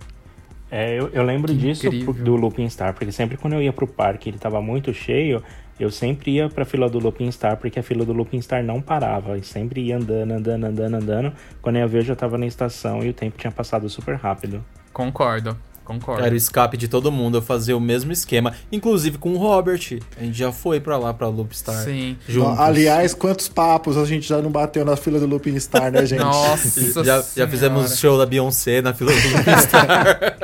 S5: É, eu, eu lembro
S3: Que
S5: disso
S3: incrível.
S5: do Looping Star, porque sempre quando eu ia pro parque ele tava muito cheio, eu sempre ia pra fila do Looping Star, porque a fila do Looping Star não parava. E sempre ia andando, andando, andando, andando. Quando eu ia ver, eu já tava na estação e o tempo tinha passado super rápido.
S3: Concordo, concordo.
S2: Era o escape de todo mundo, eu fazia o mesmo esquema, inclusive com o Robert. A gente já foi pra lá, pra Loopstar.
S3: Sim.
S2: Juntos.
S6: Aliás, quantos papos a gente já não bateu na fila do Looping Star, né, gente?
S3: Nossa,
S2: já, já fizemos show da Beyoncé na fila do Loopstar.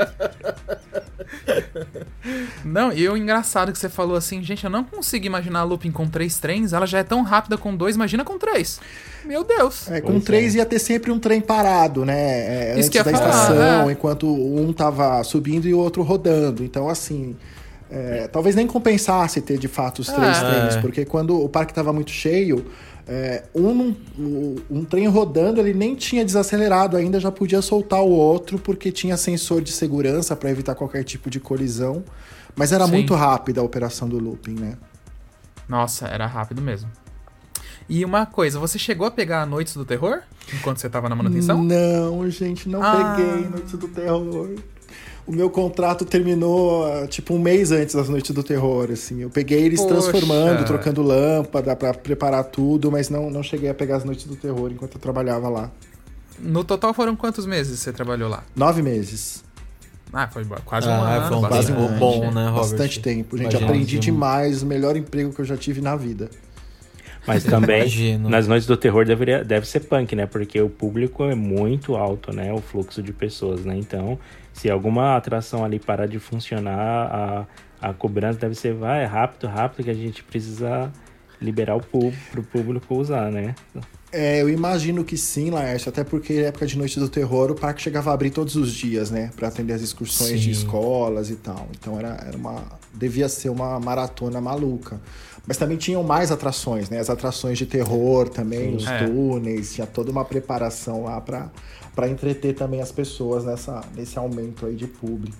S3: Não, e o engraçado que você falou assim, gente, eu não consigo imaginar a Lupin com três trens, ela já é tão rápida com dois, imagina com três. Meu Deus.
S6: É, com
S5: Pois
S6: três ia ter sempre um trem parado, né? é,
S3: Isso
S6: antes
S3: que
S6: da
S3: falar,
S6: estação,
S3: é.
S6: enquanto um tava subindo e o outro rodando. Então, assim, é, talvez nem compensasse ter de fato os três
S3: É.
S6: trens, porque quando o parque tava muito cheio, é, um, o- um trem rodando, ele nem tinha desacelerado ainda, já podia soltar o outro, porque tinha sensor de segurança para evitar qualquer tipo de colisão. Mas era
S3: Sim.
S6: muito rápida a operação do looping, né?
S3: Nossa, era rápido mesmo. E uma coisa, você chegou a pegar a Noites do Terror enquanto você tava na manutenção?
S6: Não, gente, não
S3: Ah.
S6: peguei Noites do Terror. O meu contrato terminou, ah, tipo, um mês antes das Noites do Terror, assim. Eu peguei eles
S3: Poxa.
S6: transformando, trocando lâmpada pra preparar tudo, mas não, não cheguei a pegar as Noites do Terror enquanto eu trabalhava lá.
S3: No total foram quantos meses você trabalhou lá?
S6: Nove meses.
S3: Ah, foi quase um
S2: Ah,
S3: ano.
S2: foi um
S6: Quase
S3: bastante.
S6: um
S2: bom, né, Robert?
S6: Bastante tempo, gente.
S2: Imagina.
S6: Aprendi demais. O melhor emprego que eu já tive na vida.
S5: Mas também,
S2: Imagino.
S5: nas noites do terror deveria, deve ser punk, né? Porque o público é muito alto, né? O fluxo de pessoas, né? Então, se alguma atração ali parar de funcionar, a, a cobrança deve ser, vai, rápido, rápido, que a gente precisa liberar o público, pro público usar, né?
S6: É, eu imagino que sim, Laércio, até porque na época de Noite do Terror o parque chegava a abrir todos os dias, né? Pra atender as excursões de
S2: Sim.
S6: escolas e tal. Então era, era uma. devia ser uma maratona maluca. Mas também tinham mais atrações, né? As atrações de terror também, os
S3: É.
S6: túneis, tinha toda uma preparação lá pra, pra entreter também as pessoas nessa, nesse aumento aí de público.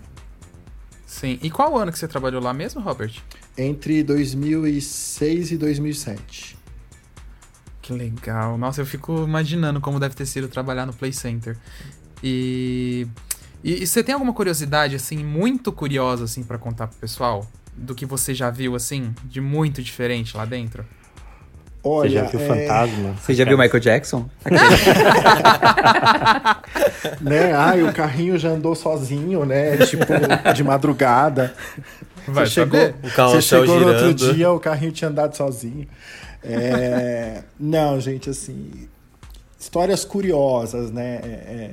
S3: Sim. E qual ano que você trabalhou lá mesmo, Robert?
S6: Entre 2006 e 2007.
S3: Que legal. Nossa, eu fico imaginando como deve ter sido trabalhar no Play Center. E, e, e você tem alguma curiosidade, assim, muito curiosa, assim, pra contar pro pessoal? Do que você já viu, assim, de muito diferente lá dentro?
S6: Olha,
S5: Você já viu
S6: é,
S5: fantasma?
S4: Você já viu Michael Jackson?
S6: né? Ai, o carrinho já andou sozinho, né? Tipo, de madrugada.
S3: Vai
S6: você chegou,
S3: saber.
S2: O carrossel
S6: você chegou no outro
S2: girando.
S6: dia, o carrinho tinha andado sozinho. É, não, gente, assim, histórias curiosas, né? É,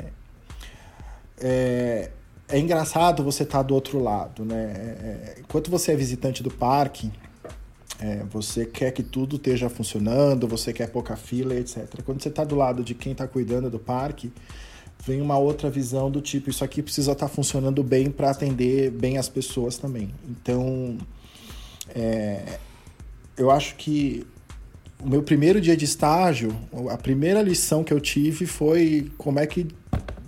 S6: é, é, é engraçado você estar tá do outro lado, né? É, enquanto você é visitante do parque, é, você quer que tudo esteja funcionando, você quer pouca fila, etc. Quando você está do lado de quem está cuidando do parque, vem uma outra visão do tipo, isso aqui precisa estar tá funcionando bem para atender bem as pessoas também. Então, é, eu acho que o meu primeiro dia de estágio, a primeira lição que eu tive foi como é que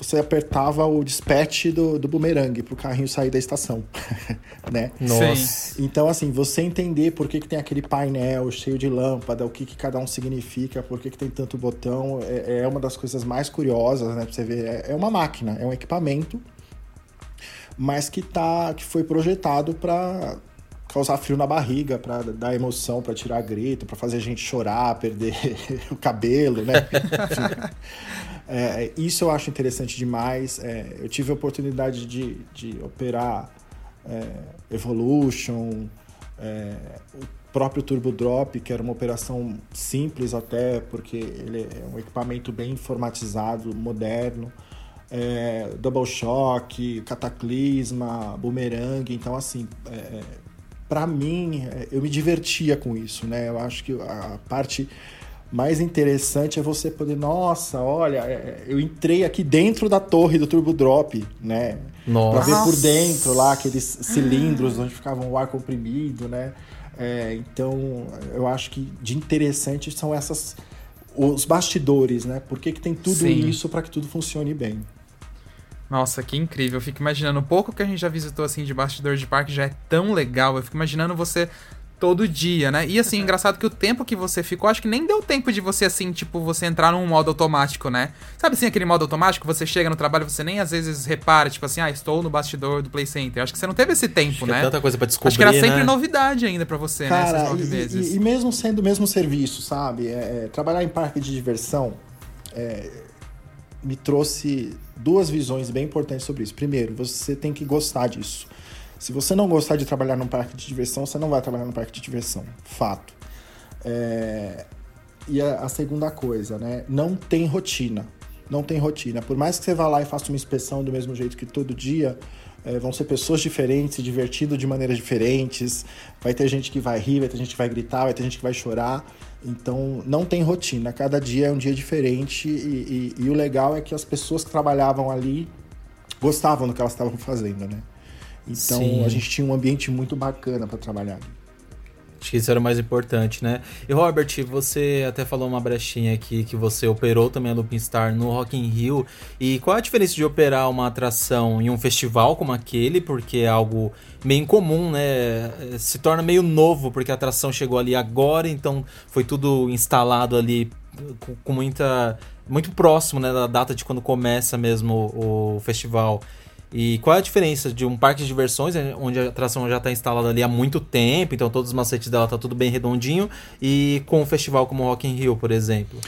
S6: você apertava o dispatch do, do bumerangue para o carrinho sair da estação, né?
S2: Nossa.
S6: Então, assim, você entender por que, que tem aquele painel cheio de lâmpada, o que, que cada um significa, por que, que tem tanto botão, é, é uma das coisas mais curiosas, né? Pra você ver, é, é uma máquina, é um equipamento, mas que, tá, que foi projetado para causar frio na barriga, para dar emoção, para tirar grito, para fazer a gente chorar, perder o cabelo, né? é, isso eu acho interessante demais. É, eu tive a oportunidade de, de operar é, Evolution, é, o próprio Turbo Drop, que era uma operação simples até, porque ele é um equipamento bem informatizado, moderno. É, double Shock, Cataclisma, Boomerang, então assim, é, para mim, é, eu me divertia com isso, né? Eu acho que a parte mais interessante é você poder, nossa, olha, é, eu entrei aqui dentro da torre do Turbo Drop, né?
S2: Nossa.
S6: Pra ver por dentro lá aqueles cilindros onde ficava o ar comprimido, né? É, então, eu acho que de interessante são essas os bastidores, né? Por que, que tem tudo Sim. isso para que tudo funcione bem?
S3: Nossa, que incrível. Eu fico imaginando, o pouco que a gente já visitou assim de bastidor de parque já é tão legal. Eu fico imaginando você todo dia, né? E assim, uhum. engraçado que o tempo que você ficou, acho que nem deu tempo de você, assim, tipo, você entrar num modo automático, né? Sabe assim, aquele modo automático, você chega no trabalho, você nem às vezes repara, tipo assim, ah, estou no bastidor do Play Center. Acho que você não teve esse tempo,
S2: acho
S3: né?
S2: É tanta coisa pra descobrir,
S3: Acho que era sempre
S2: né?
S3: novidade ainda para você,
S6: Cara,
S3: né? Essas nove
S6: e,
S3: meses.
S6: E, e, mesmo sendo o mesmo serviço, sabe? É, é, trabalhar em parque de diversão é, me trouxe duas visões bem importantes sobre isso. Primeiro, você tem que gostar disso. Se você não gostar de trabalhar num parque de diversão, você não vai trabalhar num parque de diversão. Fato. É... E a, a, segunda coisa, né? Não tem rotina. Não tem rotina. Por mais que você vá lá e faça uma inspeção do mesmo jeito que todo dia, é, vão ser pessoas diferentes, se divertindo de maneiras diferentes. Vai ter gente que vai rir, vai ter gente que vai gritar, vai ter gente que vai chorar. Então, não tem rotina. Cada dia é um dia diferente e, e, e o legal é que as pessoas que trabalhavam ali gostavam do que elas estavam fazendo, né? Então, Sim. a gente tinha um ambiente muito bacana para trabalhar.
S2: Acho que isso era o mais importante, né? E Robert, você até falou uma brechinha aqui que você operou também a Looping Star no Rock in Rio. E qual a diferença de operar uma atração em um festival como aquele, porque é algo meio incomum, né? Se torna meio novo, porque a atração chegou ali agora, então foi tudo instalado ali com muita muito próximo, né, da data de quando começa mesmo o, o festival. E qual é a diferença de um parque de diversões, né, onde a atração já está instalada ali há muito tempo, então todos os macetes dela tá tudo bem redondinho, e com um festival como o Rock in Rio, por exemplo?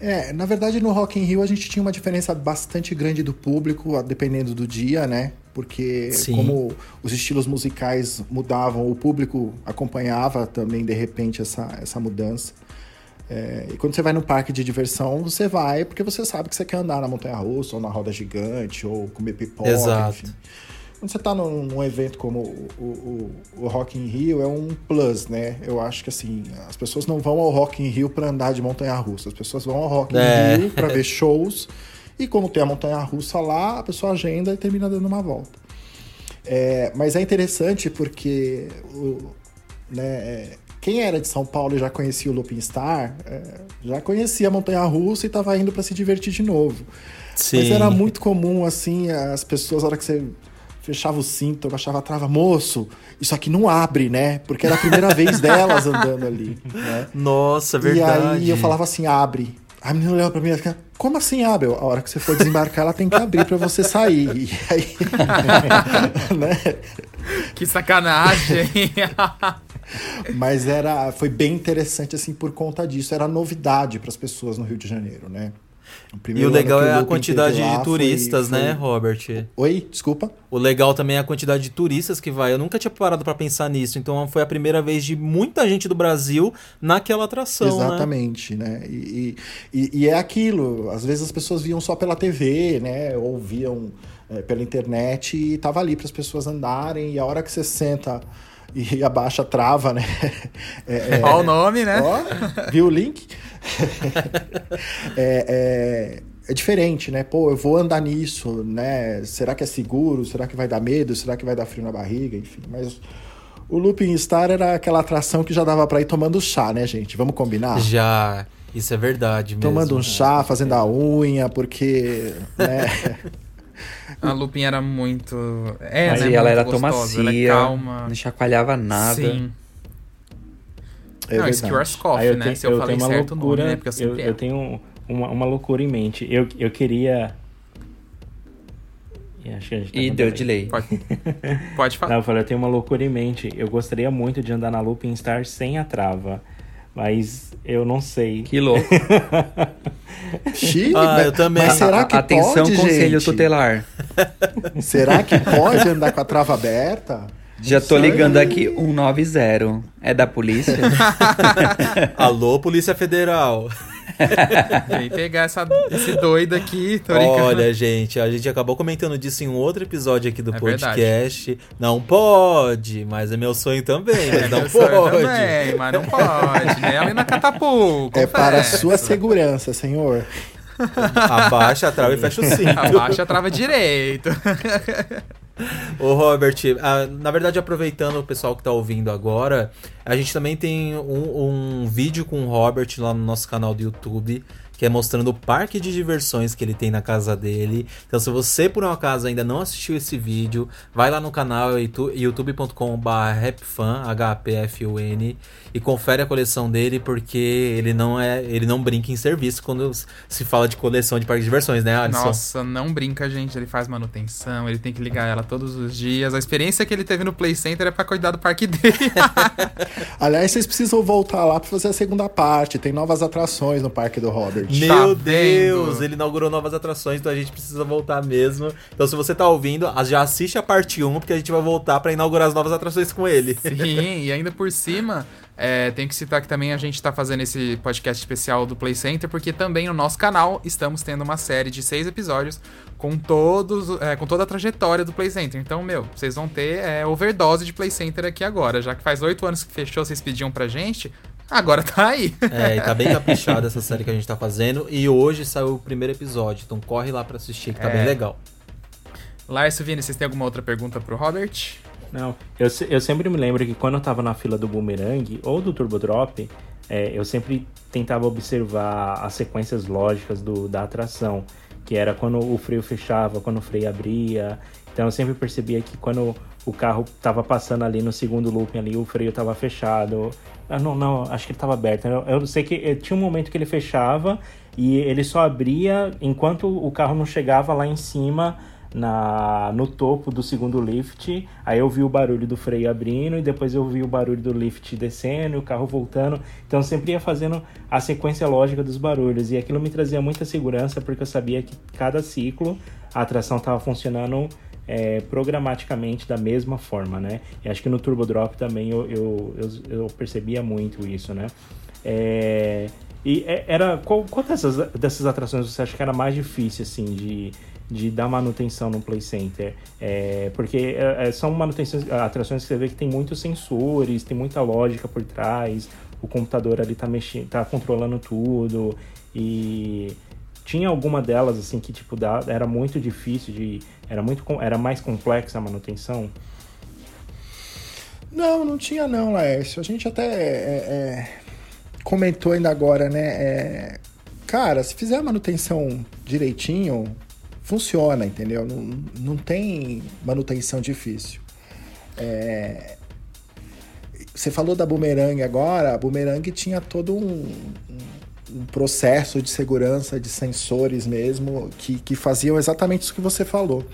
S6: É, na verdade no Rock in Rio a gente tinha uma diferença bastante grande do público, dependendo do dia, né? Porque Sim. como os estilos musicais mudavam, o público acompanhava também de repente essa, essa mudança. É, e quando você vai no parque de diversão, você vai porque você sabe que você quer andar na montanha russa, ou na roda gigante, ou comer pipoca,
S2: Exato.
S6: enfim. Quando você está num, num, evento como o, o, o, Rock in Rio, é um plus, né? Eu acho que assim, as pessoas não vão ao Rock in Rio para andar de montanha russa, as pessoas vão ao Rock é. in Rio para ver shows. E como tem a montanha russa lá, a pessoa agenda e termina dando uma volta. É, mas é interessante porque o, né, é, quem era de São Paulo e já conhecia o Looping Star, é, já conhecia a Montanha Russa e estava indo para se divertir de novo. Sim. Mas era muito comum, assim, as pessoas, na hora que você fechava o cinto, baixava a trava, moço, isso aqui não abre, né? Porque era a primeira vez delas andando ali. Né?
S2: Nossa, verdade.
S6: E aí eu falava assim, abre. A menina olhava pra mim e como assim abre? A hora que você for desembarcar, ela tem que abrir para você sair. E aí.
S3: né? Que sacanagem!
S6: Mas era, foi bem interessante assim por conta disso. Era novidade para as pessoas no Rio de Janeiro, né?
S2: E o legal é a quantidade de turistas, foi, né, foi... Robert?
S6: Oi, desculpa.
S2: O legal também é a quantidade de turistas que vai. Eu nunca tinha parado para pensar nisso. Então foi a primeira vez de muita gente do Brasil naquela atração.
S6: Né? Exatamente, né? né? E, e, e, é aquilo. Às vezes as pessoas viam só pela TV, né? Ou viam é, pela internet e tava ali para as pessoas andarem. E a hora que você senta e abaixa trava, né?
S3: É, é, Olha o nome, né?
S6: Ó, viu o link? é, é, é diferente, né? Pô, eu vou andar nisso, né? Será que é seguro? Será que vai dar medo? Será que vai dar frio na barriga? Enfim, mas o Looping Star era aquela atração que já dava para ir tomando chá, né, gente? Vamos combinar?
S2: Já. Isso é verdade mesmo.
S6: Tomando um chá, fazendo a unha, porque. Né?
S3: A Lupin era muito. É,
S4: Mas
S3: né?
S4: ela
S3: muito
S4: era
S3: gostosa,
S4: macia,
S3: ela é calma.
S4: não chacoalhava nada.
S3: Sim.
S6: É
S3: não,
S5: eu
S3: né?
S5: tenho-
S3: Se eu,
S5: eu
S3: falei
S5: tenho uma
S3: certo
S5: loucura,
S3: nome, né? Porque eu
S5: eu,
S3: sempre
S5: eu
S3: erro.
S5: tenho uma, uma loucura em mente. Eu, eu queria. Ih, Acho que a gente tá
S4: E deu
S5: delay.
S4: delay.
S3: Pode, pode falar.
S5: Não, eu falei, eu tenho uma loucura em mente. Eu gostaria muito de andar na Looping Star sem a trava. Mas eu não sei.
S4: Que louco.
S6: Xiii,
S2: Ah,
S6: mas-
S2: eu também.
S6: Mas será que
S4: Atenção,
S6: pode,
S4: conselho
S6: gente?
S4: tutelar.
S6: Será que pode andar com a trava aberta?
S4: Já tô ligando aqui 190. É da polícia?
S2: Alô, Polícia Federal.
S3: Vem pegar essa, esse doido aqui.
S2: Olha, gente, a gente acabou comentando disso em um outro episódio aqui do
S3: É
S2: podcast. Não pode, mas é meu sonho também, mas
S3: É
S2: não
S3: meu sonho
S2: pode.
S3: Também, mas não pode, né? Ali na Catapulco.
S6: É para a sua segurança, senhor.
S2: Abaixa a trava e fecha o cinto.
S3: Abaixa a trava direito.
S2: Ô Robert, ah, na verdade, aproveitando o pessoal que tá ouvindo agora, a gente também tem um, um vídeo com o Robert lá no nosso canal do YouTube, que é mostrando o parque de diversões que ele tem na casa dele. Então, se você por um acaso ainda não assistiu esse vídeo, vai lá no canal youtube- youtube.com.br rapfan, H-P-F-U-N, e confere a coleção dele, porque ele não é, ele não brinca em serviço quando se fala de coleção de parque de diversões, né, Alisson?
S3: Nossa, não brinca, gente. Ele faz manutenção, ele tem que ligar ela todos os dias. A experiência que ele teve no Play Center é pra cuidar do parque dele.
S6: Aliás, vocês precisam voltar lá para fazer a segunda parte. Tem novas atrações no Parque do Robert.
S2: Meu
S3: Tá
S2: Deus,
S3: vendo?
S2: ele inaugurou novas atrações, então a gente precisa voltar mesmo. Então, se você tá ouvindo, a- já assiste a parte 1, porque a gente vai voltar pra inaugurar as novas atrações com ele.
S3: Sim, e ainda por cima, é, tenho que citar que também a gente tá fazendo esse podcast especial do Play Center, porque também no nosso canal estamos tendo uma série de seis episódios com todos, é, com toda a trajetória do Play Center. Então, meu, vocês vão ter é, overdose de Play Center aqui agora. Já que faz oito anos que fechou, vocês pediam pra gente, agora tá aí.
S2: É, e tá bem caprichada essa série que a gente tá fazendo. E hoje saiu o primeiro episódio, então corre lá pra assistir, que tá
S3: É.
S2: bem legal.
S3: Lárcio Vini, vocês têm alguma outra pergunta pro Robert?
S5: Não, eu, eu sempre me lembro que quando eu tava na fila do Boomerang ou do Turbo Drop, é, eu sempre tentava observar as sequências lógicas do, da atração, que era quando o freio fechava, quando o freio abria. Então eu sempre percebia que quando o carro tava passando ali no segundo looping ali, o freio tava fechado. Ah, não, não, acho que ele tava aberto. Eu, eu sei que eh, tinha um momento que ele fechava e ele só abria enquanto o carro não chegava lá em cima na no topo do segundo lift. Aí eu vi o barulho do freio abrindo e depois eu vi o barulho do lift descendo e o carro voltando. Então sempre ia fazendo a sequência lógica dos barulhos e aquilo me trazia muita segurança porque eu sabia que cada ciclo a atração estava funcionando é, programaticamente da mesma forma, né? E acho que no Turbo Drop também eu, eu, eu, eu percebia muito isso, né? É, e é- era qual, qual dessas, dessas atrações você acha que era mais difícil assim de, de dar manutenção no Play Center? É, porque é, é, são manutenções, atrações que você vê que tem muitos sensores, tem muita lógica por trás, o computador ali tá mexendo, tá controlando tudo e tinha alguma delas assim que tipo dá, era muito difícil de era muito era mais complexa a manutenção
S6: Não, não tinha não, Laércio. A gente até é, é, comentou ainda agora, né? É, cara, se fizer a manutenção direitinho, funciona, entendeu? Não, não tem manutenção difícil. É, você falou da Boomerang agora, a Boomerang tinha todo um, um processo de segurança de sensores mesmo que, que faziam exatamente isso que você falou.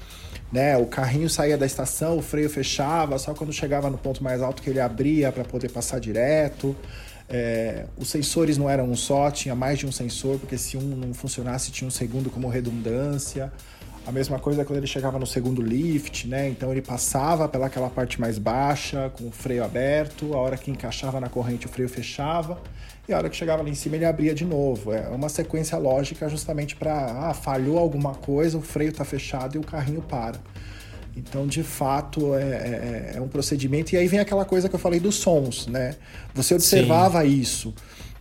S6: Né? O carrinho saía da estação, o freio fechava, só quando chegava no ponto mais alto que ele abria para poder passar direto. É, os sensores não eram um só, tinha mais de um sensor, porque se um não funcionasse, tinha um segundo como redundância. A mesma coisa quando ele chegava no segundo lift, né? Então ele passava pelaquela parte mais baixa, com o freio aberto, a hora que encaixava na corrente o freio fechava, e a hora que chegava lá em cima ele abria de novo. É uma sequência lógica justamente para, ah, falhou alguma coisa, o freio está fechado e o carrinho para. Então, de fato, é, é, é, um procedimento. E aí vem aquela coisa que eu falei dos sons, né? Você observava Sim. isso.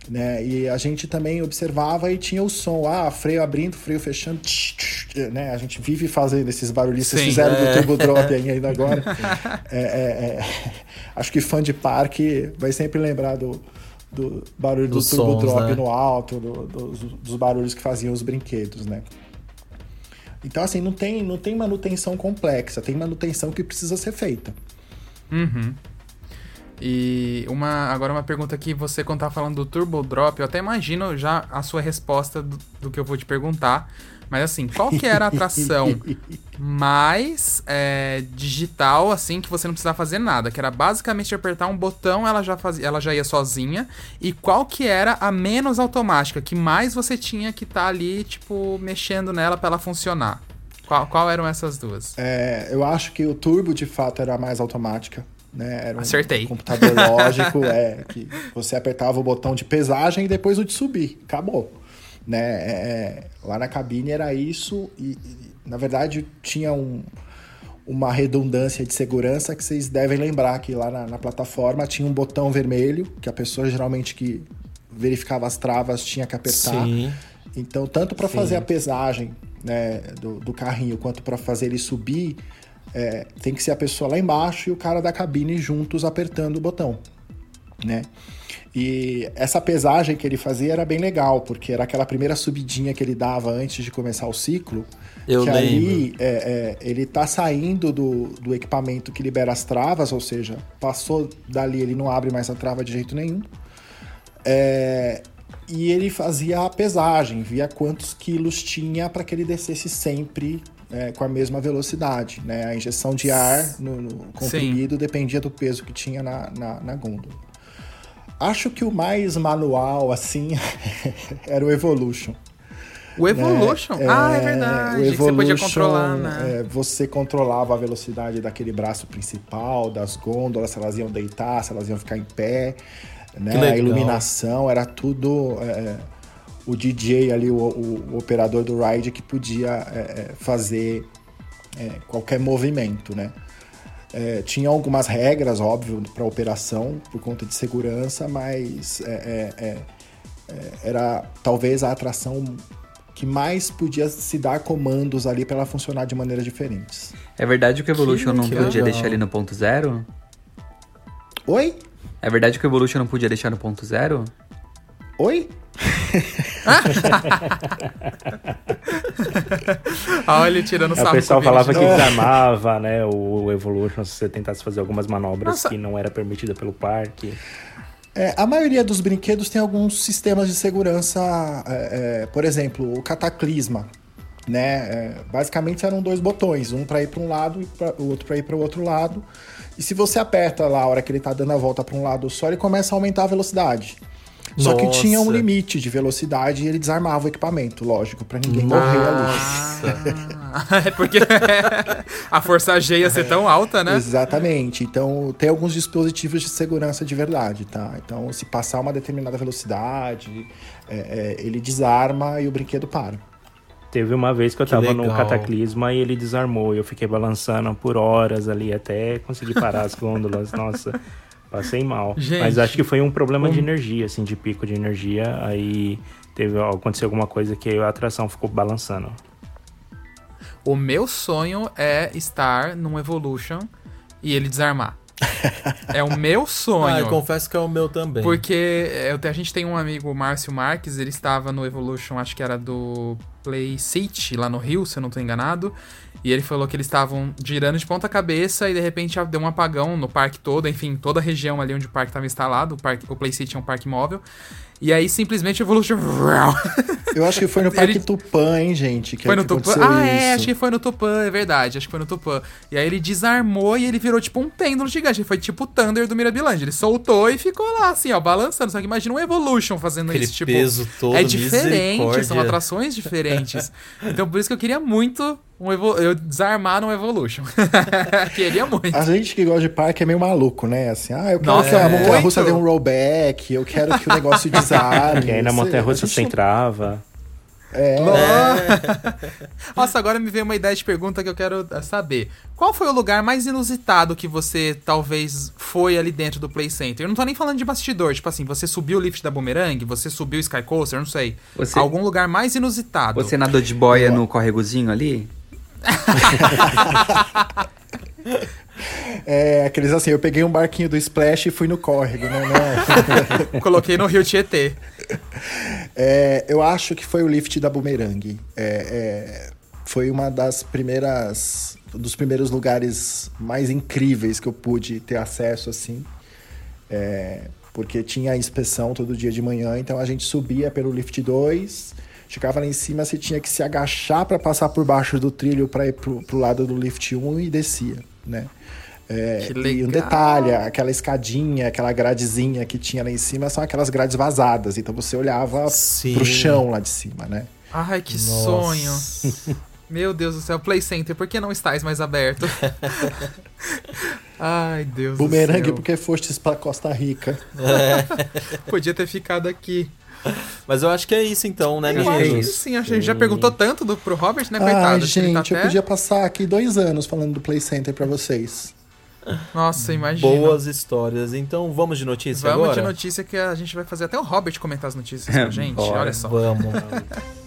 S6: Né? E a gente também observava e tinha o som, ah, freio abrindo, freio fechando, tch, tch, né? A gente vive fazendo esses barulhos, vocês fizeram é. do turbo drop ainda agora. É, é, é, acho que fã de parque vai sempre lembrar do, do barulho do, do turbo sons, drop né? no alto, do, dos, dos barulhos que faziam os brinquedos, né? Então, assim, não tem, não tem manutenção complexa, tem manutenção que precisa ser feita.
S3: Uhum. E uma, agora uma pergunta que você, quando tá falando do Turbo Drop, eu até imagino já a sua resposta do, do que eu vou te perguntar. Mas assim, qual que era a atração mais é, digital, assim, que você não precisava fazer nada? Que era basicamente apertar um botão, ela já, fazia, ela já ia sozinha. E qual que era a menos automática, que mais você tinha que estar tá ali, tipo, mexendo nela para ela funcionar? Qual, qual eram essas duas?
S6: É, eu acho que o turbo, de fato, era a mais automática. Né? Era um
S3: Acertei.
S6: computador lógico, é, que você apertava o botão de pesagem e depois o de subir. Acabou. Né? É, é, lá na cabine era isso e, e na verdade tinha um, uma redundância de segurança que vocês devem lembrar que lá na, na, plataforma tinha um botão vermelho que a pessoa geralmente que verificava as travas tinha que apertar. Sim. Então, tanto para fazer a pesagem né, do, do carrinho quanto para fazer ele subir, é, tem que ser a pessoa lá embaixo e o cara da cabine juntos apertando o botão, né? E essa pesagem que ele fazia era bem legal, porque era aquela primeira subidinha que ele dava antes de começar o ciclo.
S2: Eu
S6: que
S2: lembro.
S6: ali é, é, ele tá saindo do, do equipamento que libera as travas, ou seja, passou dali, ele não abre mais a trava de jeito nenhum. É, e ele fazia a pesagem, via quantos quilos tinha para que ele descesse sempre é, com a mesma velocidade. Né? A injeção de ar no, no comprimido Sim. dependia do peso que tinha na, na, na gôndola. Acho que o mais manual, assim, era o Evolution.
S3: O Evolution? Né? Ah, é, é verdade. O Evolution, você podia controlar, né?
S6: É, você controlava a velocidade daquele braço principal, das gôndolas, se elas iam deitar, se elas iam ficar em pé. Né? A iluminação, era tudo... É, o DJ ali, o, o, o, operador do ride que podia é, é, fazer qualquer movimento, né? É, tinha algumas regras, óbvio, para operação, por conta de segurança, mas é, é, é, é, era talvez a atração que mais podia se dar comandos ali para ela funcionar de maneiras diferentes.
S4: É verdade que o Evolution que, não que podia legal. deixar ele no ponto zero?
S6: Oi?
S4: É verdade que o Evolution não podia deixar no ponto zero?
S6: Oi?
S3: Olha ele tirando sarro.
S5: O pessoal falava que desarmava, né? O Evolution, se você tentasse fazer algumas manobras Nossa. que não era permitida pelo parque.
S6: É, a maioria dos brinquedos tem alguns sistemas de segurança, é, é, por exemplo, o Cataclisma, né? É, basicamente eram dois botões, um para ir para um lado e pra, o outro para ir para o outro lado. E se você aperta lá a hora que ele está dando a volta para um lado só, ele começa a aumentar a velocidade. Só que tinha um limite de velocidade e ele desarmava o equipamento, lógico, para ninguém Nossa. morrer
S3: ali. é porque a força G ia ser tão alta, né?
S6: Exatamente. Então, tem alguns dispositivos de segurança de verdade, tá? Então, se passar uma determinada velocidade, é, é, ele desarma e o brinquedo para.
S5: Teve uma vez que eu que tava legal. no cataclisma e ele desarmou. E eu fiquei balançando por horas ali até conseguir parar as gôndolas. Nossa, Passei mal. Gente, Mas acho que foi um problema de energia, assim, de pico de energia. Aí teve, aconteceu alguma coisa que a atração ficou balançando.
S3: O meu sonho é estar num Evolution e ele desarmar. é o meu sonho. Ah,
S2: eu confesso que é o meu também.
S3: Porque eu, a gente tem um amigo, o Márcio Marques, ele estava no Evolution, acho que era do Play City, lá no Rio, se eu não estou enganado. E ele falou que eles estavam girando de ponta cabeça e de repente deu um apagão no parque todo, enfim, toda a região ali onde o parque estava instalado. O, parque, o Play City é um parque móvel. E aí simplesmente o Evolution.
S6: Eu acho que foi no Parque ele... Tupã, hein, gente?
S3: foi no Tupã? Ah, é, acho que foi no Tupã, é verdade. Acho que foi no Tupã. E aí ele desarmou e ele virou tipo um pêndulo gigante. Ele foi tipo o Thunder do Mirabilândia. Ele soltou e ficou lá, assim, ó, balançando. Só que imagina um Evolution fazendo
S2: Aquele
S3: isso. Tipo,
S2: peso todo,
S3: é diferente, são atrações diferentes. então por isso que eu queria muito Um evol... Eu desarmar no Evolution. Queria muito.
S6: A gente que gosta de parque é meio maluco, né? Assim, ah, eu quero
S3: Nossa,
S6: que a
S3: é
S6: montanha russa dê um rollback, eu quero que o negócio desarme.
S5: E aí na
S6: Você-
S5: montanha russa
S6: gente
S5: sem
S6: não-
S5: trava.
S6: É,
S3: Nossa, agora me veio uma ideia de pergunta que eu quero saber. Qual foi o lugar mais inusitado que você talvez foi ali dentro do Play Center? Eu não tô nem falando de bastidor, tipo assim, você subiu o lift da Boomerang, você subiu o Sky Coaster, não sei.
S4: Você-
S3: Algum lugar mais inusitado.
S4: Você nadou de boia no corregozinho ali?
S6: É, aqueles assim, eu peguei um barquinho do Splash e fui no córrego, né? Não.
S3: Coloquei no Rio Tietê.
S6: É, eu acho que foi o lift da Boomerang. É, é, foi uma das primeiras, dos primeiros lugares mais incríveis que eu pude ter acesso assim, É, porque tinha a inspeção todo dia de manhã, então a gente subia pelo lift 2, chegava lá em cima, você tinha que se agachar para passar por baixo do trilho para ir pro, pro lado do lift 1 e descia, né? É,
S3: Que
S6: e um detalhe, aquela escadinha, aquela gradezinha que tinha lá em cima são aquelas grades vazadas. Então você olhava
S2: Sim.
S6: pro chão lá de cima, né?
S3: Ai, que
S2: Nossa.
S3: sonho. Meu Deus do céu, Play Center, por que não estás mais aberto? Ai, Deus
S6: Bumerangue,
S3: do céu.
S6: porque fostes pra Costa Rica.
S3: Podia ter ficado aqui.
S2: Mas eu acho que é isso então, né,
S3: acho que
S2: meninos?
S3: sim, a gente já perguntou tanto do, pro Robert, né, coitado?
S6: Ai,
S3: ele
S6: gente,
S3: tá
S6: eu
S3: até-
S6: podia passar aqui dois anos falando do Play Center pra vocês.
S3: Nossa, imagina.
S2: Boas histórias. Então vamos de notícia
S3: Vamos
S2: agora?
S3: de notícia que a gente vai fazer até o Robert comentar as notícias pra gente.
S4: Bora.
S3: Olha só.
S2: Vamos.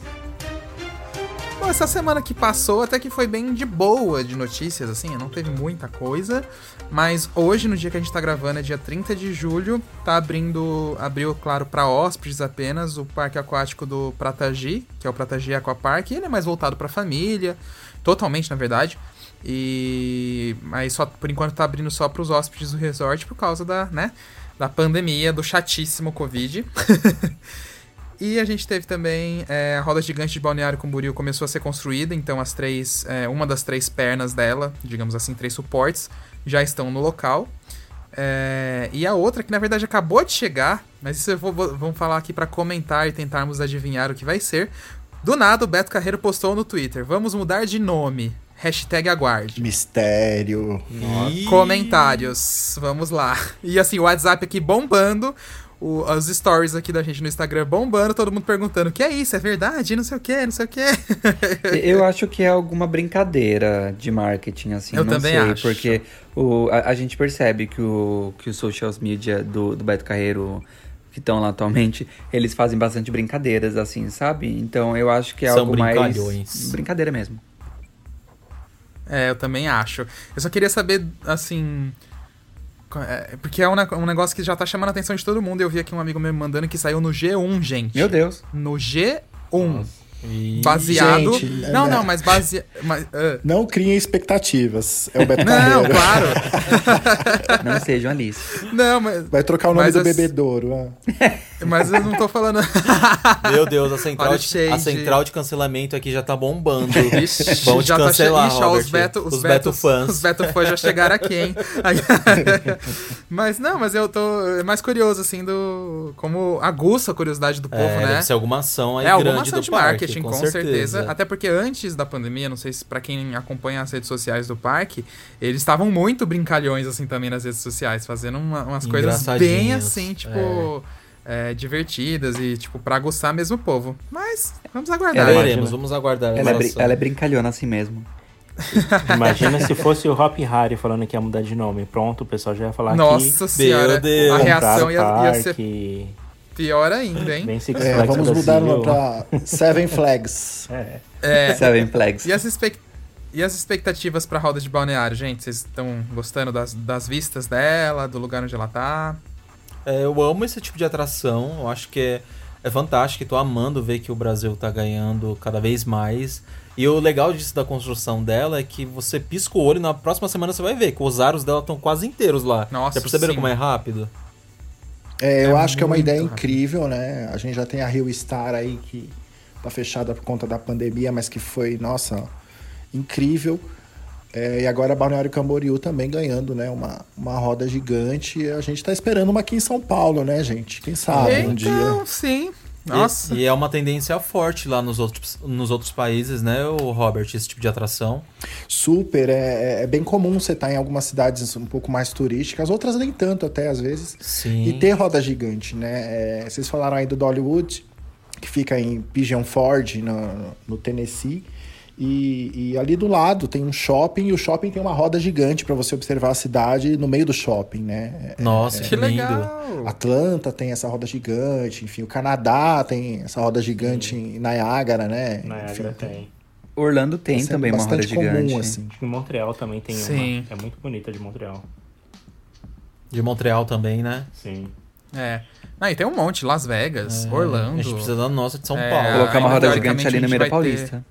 S3: Bom, essa semana que passou até que foi bem de boa de notícias, assim, não teve muita coisa. Mas hoje, no dia que a gente tá gravando, é dia 30 de julho, tá abrindo, abriu, claro, pra hóspedes apenas o parque aquático do Pratagi, que é o Pratagi Aquapark. Ele é mais voltado pra família, totalmente, na verdade. E mas só por enquanto tá abrindo só pros hóspedes do resort por causa da, né, da pandemia, do chatíssimo Covid. E a gente teve também é, a roda gigante de Balneário Camboriú começou a ser construída, então as três, é, uma das três pernas dela, digamos assim, três suportes, já estão no local. É, e a outra, que na verdade acabou de chegar, mas isso eu vou, vou- vamos falar aqui para comentar e tentarmos adivinhar o que vai ser. Do nada, o Beto Carreiro postou no Twitter: Vamos mudar de nome. Hashtag aguarde.
S6: Mistério.
S3: Comentários, vamos lá. E assim, o WhatsApp aqui bombando, o, as stories aqui da gente no Instagram bombando, todo mundo perguntando: que é isso? É verdade? Não sei o que, não sei o que.
S4: Eu acho que é alguma brincadeira de marketing, assim.
S3: Eu
S4: não
S3: também
S4: sei,
S3: acho.
S4: Porque o, a, a gente percebe que o, que os social media do, do Beto Carreiro que estão lá atualmente, eles fazem bastante brincadeiras, assim, sabe? Então eu acho que é
S2: São
S4: algo mais. Brincadeira mesmo.
S3: É, eu também acho. Eu só queria saber, assim. É, Porque é um, um negócio que já tá chamando a atenção de todo mundo. Eu vi aqui um amigo meu me mandando que saiu no G1, gente.
S4: Meu Deus.
S3: No G1. Baseado.
S6: Gente,
S3: não,
S6: né?
S3: não, mas baseado.
S6: Não criem expectativas. É o Beto
S3: Não,
S6: Carreiro.
S3: claro.
S4: Não sejam Alice.
S3: Não, mas.
S6: Vai trocar o nome
S3: Mas
S6: do
S3: as-
S6: bebedouro. ah.
S3: Mas eu não tô falando.
S2: Meu Deus, a central,
S3: Olha
S2: de, a central de cancelamento aqui já tá bombando.
S3: Ixi,
S2: te
S3: já
S2: cancelar,
S3: tá che... Ixi, ó,
S2: Robert.
S3: os Beto, os,
S2: Os
S3: Beto,
S2: Beto fãs.
S3: Os Beto fãs já chegaram aqui, hein? Mas não, mas eu tô é mais curioso, assim, do. Como aguça a curiosidade do povo,
S2: é,
S3: né?
S2: deve ser alguma ação aí
S3: É alguma
S2: grande
S3: ação
S2: do
S3: de
S2: parque,
S3: marketing, com, certeza.
S2: certeza.
S3: Até porque antes da pandemia, não sei se pra quem acompanha as redes sociais do parque, eles estavam muito brincalhões, assim, também nas redes sociais, fazendo uma- umas coisas bem assim, tipo. é, divertidas e, tipo, pra aguçar mesmo o povo. Mas, vamos aguardar.
S4: Ela é-
S2: vamos aguardar.
S4: Ela é, ela é brincalhona assim mesmo.
S5: Imagina se fosse o Hop Harry falando que ia mudar de nome. Pronto, o pessoal já ia falar
S3: Nossa
S5: que
S3: senhora,
S2: Deus.
S3: a reação ia, ia ser pior ainda, hein?
S5: Bem Six
S6: É, vamos mudar
S5: Brasil.
S6: pra Seven Flags.
S5: É.
S3: É,
S4: Seven Flags.
S3: e, as expec- e as expectativas pra roda de balneário, gente? Vocês estão gostando das, das vistas dela, do lugar onde ela tá?
S2: É, eu amo esse tipo de atração. Eu acho que é, é fantástico. e Tô amando ver que o Brasil tá ganhando cada vez mais. E o legal disso da construção dela é que você pisca o olho e na próxima semana você vai ver que os aros dela estão quase inteiros lá.
S3: Nossa,
S2: Já perceberam
S3: sim.
S2: como é rápido?
S6: É, eu
S3: É
S6: acho que é uma ideia
S3: rápido.
S6: incrível, né? A gente já tem a Rio Star aí que tá fechada por conta da pandemia, mas que foi, nossa, incrível. É, e agora Balneário Camboriú também ganhando, né? Uma, uma roda gigante. E a gente tá esperando uma aqui em São Paulo, né, gente? Quem sabe um dia.
S3: Então, sim. Nossa.
S2: E, e é uma tendência forte lá nos outros, nos outros países, né, o Robert, esse tipo de atração.
S6: Super, é, é bem comum você estar em algumas cidades um pouco mais turísticas, outras nem tanto até às vezes.
S2: Sim.
S6: E ter roda gigante, né? É, vocês falaram aí do Dollywood, que fica em Pigeon Forge, no, no Tennessee. E, e, ali do lado tem um shopping e o shopping tem uma roda gigante para você observar a cidade no meio do shopping, né?
S2: Nossa,
S3: É,
S2: que
S3: que
S2: lindo.
S3: legal.
S6: Atlanta tem essa roda gigante, enfim, o Canadá tem essa roda gigante em Niágara, né?
S5: Niagara
S6: enfim,
S5: tem.
S4: Orlando tem
S6: é
S4: também uma roda
S6: bastante comum,
S4: gigante.
S6: assim.
S5: Em Montreal também tem
S3: Sim.
S5: uma. É muito bonita de Montreal.
S2: De Montreal também, né?
S5: Sim.
S3: É. Não, e tem um monte, Las Vegas,
S2: É,
S3: Orlando.
S2: A gente precisa da nossa de São
S3: É,
S2: Paulo.
S4: Colocar uma roda gigante ali
S3: a
S4: no
S3: gente
S4: meio da
S3: vai ter-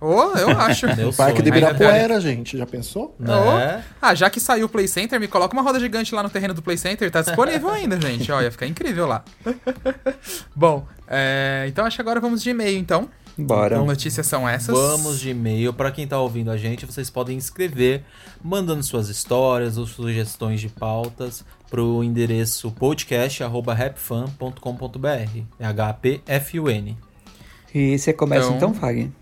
S3: Ô, eu acho.
S2: Meu
S6: Parque de
S2: sonho.
S3: Ainda
S6: Ibirapuera, gente, já pensou?
S2: Né?
S3: Ah, já que saiu o Play Center, me coloca uma roda gigante lá no terreno do Play Center. Tá disponível ainda, gente. Ó, ia ficar incrível lá. Bom, é, então acho que agora vamos de e-mail, então.
S4: Bora.
S3: Então, notícias são essas.
S2: Vamos de e-mail. Para quem tá ouvindo a gente, vocês podem escrever, mandando suas histórias ou sugestões de pautas pro endereço podcast@rapfan.com.br. É H-P-F-U-N.
S4: E você começa
S3: Então-
S4: então, Fag?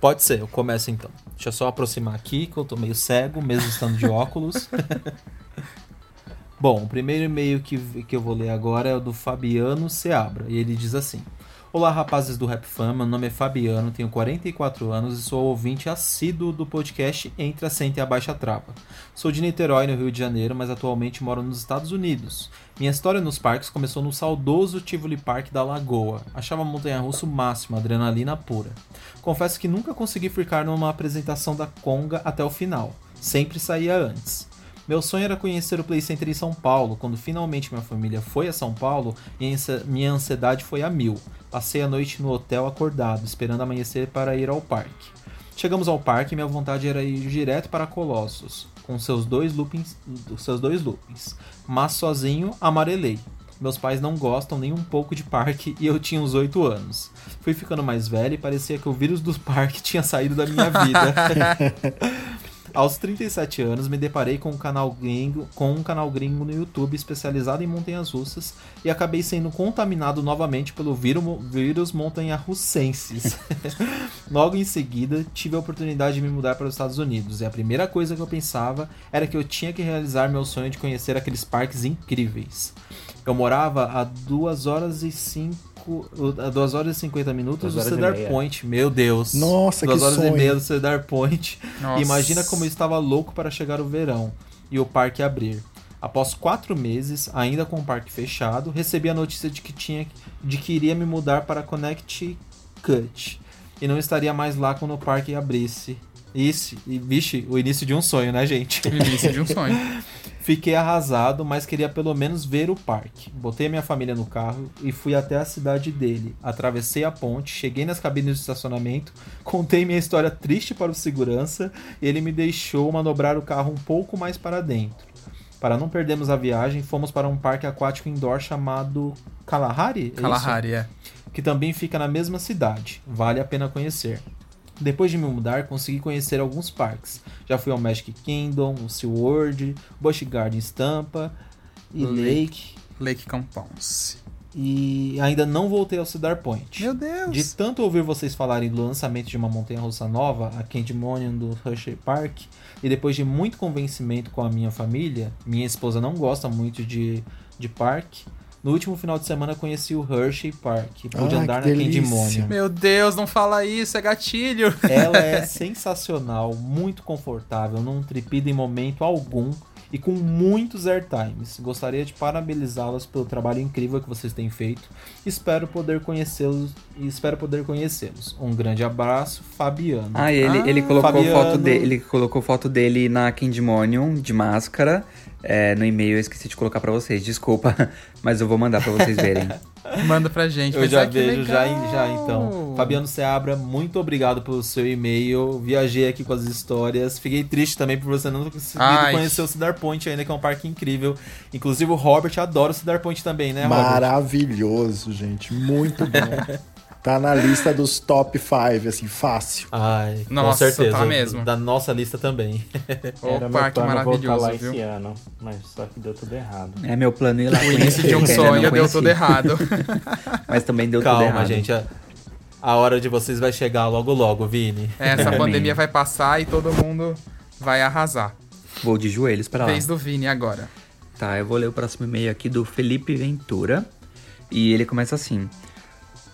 S2: Pode ser, eu começo então. Deixa eu só aproximar aqui, que eu tô meio cego, mesmo estando de óculos. Bom, o primeiro e-mail que, que eu vou ler agora é o do Fabiano Seabra. E ele diz assim: Olá, rapazes do Rap Fan. Meu nome é Fabiano, tenho 44 anos e sou ouvinte assíduo do podcast Entre a Senta e a Baixa Trava. Sou de Niterói, no Rio de Janeiro, mas atualmente moro nos Estados Unidos. Minha história nos parques começou no saudoso Tivoli Park da Lagoa. Achava a montanha-russa o máximo, adrenalina pura. Confesso que nunca consegui ficar numa apresentação da Conga até o final. Sempre saía antes. Meu sonho era conhecer o Play Center em São Paulo. Quando finalmente minha família foi a São Paulo, minha ansi- minha ansiedade foi a mil. Passei a noite no hotel acordado, esperando amanhecer para ir ao parque. Chegamos ao parque e minha vontade era ir direto para Colossus, com seus dois loopings, seus dois loopings. Mas sozinho, amarelei. Meus pais não gostam nem um pouco de parque e eu tinha uns 8 anos. Fui ficando mais velho e parecia que o vírus do parque tinha saído da minha vida. Aos 37 anos, me deparei com um canal gringo, com um canal gringo no YouTube especializado em montanhas russas e acabei sendo contaminado novamente pelo víru- vírus montanha-russenses. Logo em seguida, tive a oportunidade de me mudar para os Estados Unidos e a primeira coisa que eu pensava era que eu tinha que realizar meu sonho de conhecer aqueles parques incríveis. Eu morava a 2 horas e 5 a 2 horas e 50 minutos do
S5: e
S2: Cedar. Point. Meu Deus.
S6: Nossa,
S2: Duas
S6: que
S2: horas e
S6: sonho.
S2: meia do Cedar Point.
S3: Nossa.
S2: Imagina como eu estava louco para chegar o verão e o parque abrir. Após quatro meses, ainda com o parque fechado, recebi a notícia de que tinha de que iria me mudar para Connecticut e não estaria mais lá quando o parque abrisse. Isso, e vixe, o início de um sonho, né, gente?
S3: Início de um sonho.
S2: Fiquei arrasado, mas queria pelo menos ver o parque. Botei minha família no carro e fui até a cidade dele. Atravessei a ponte, cheguei nas cabines de estacionamento, contei minha história triste para o segurança e ele me deixou manobrar o carro um pouco mais para dentro. Para não perdermos a viagem, fomos para um parque aquático indoor chamado Kalahari? É isso?
S3: Kalahari, é.
S2: que também fica na mesma cidade. Vale a pena conhecer. Depois de me mudar, consegui conhecer alguns parques. Já fui ao Magic Kingdom, o SeaWorld, Busch Gardens Tampa e
S3: Lake.
S2: Lake.
S3: Compounce.
S2: E ainda não voltei ao Cedar Point.
S3: Meu Deus.
S2: De tanto ouvir vocês falarem do lançamento de uma montanha-russa nova, a Candymonium do Hershey Park, e depois de muito convencimento com a minha família, minha esposa não gosta muito de, de parque, no último final de semana conheci o Hershey Park e pude
S6: Ai,
S2: andar
S6: que
S2: na
S6: delícia.
S2: Candymonium.
S3: Meu Deus, não fala isso, é gatilho.
S2: Ela é sensacional, muito confortável, não tripida em momento algum e com muitos airtimes. Gostaria de parabenizá-las pelo trabalho incrível que vocês têm feito. Espero poder conhecê-los e espero poder conhecê-los. Um grande abraço, Fabiano.
S4: Ah, ele,
S3: Ah,
S4: ele colocou
S2: Fabiano.
S4: foto dele, ele colocou foto dele na Candymonium de máscara. É, no e-mail eu esqueci de colocar pra vocês, desculpa, mas eu vou mandar pra vocês verem.
S3: Manda pra gente.
S2: Eu já vejo, já, já então. Fabiano Seabra, muito obrigado pelo seu e-mail. Viajei aqui com as histórias. Fiquei triste também por você não conseguir
S3: Ai.
S2: conhecer o Cedar Point ainda, que é um parque incrível. Inclusive o Robert adora o Cedar Point também, né, Robert?
S6: Maravilhoso, gente. Muito bom. Tá na lista dos top 5, assim, fácil.
S2: Ai,
S3: Nossa,
S2: com certeza.
S3: tá mesmo.
S2: Da nossa lista também.
S5: Era
S3: Opa,
S5: meu
S3: que
S5: plano voltar lá
S3: maravilhoso,
S5: esse
S3: viu?
S5: ano, mas só que deu tudo errado.
S4: É meu plano ir lá
S3: O início de um sonho deu tudo errado.
S4: Mas também deu tudo
S2: Calma,
S4: errado.
S2: gente. A, a hora de vocês vai chegar logo logo, Vini.
S3: Essa
S4: Amém.
S3: pandemia vai passar e todo mundo vai arrasar.
S4: Vou de joelhos pra lá.
S3: Vez do Vini agora.
S4: Tá, eu vou ler o próximo e-mail aqui do Felipe Ventura. E ele começa assim.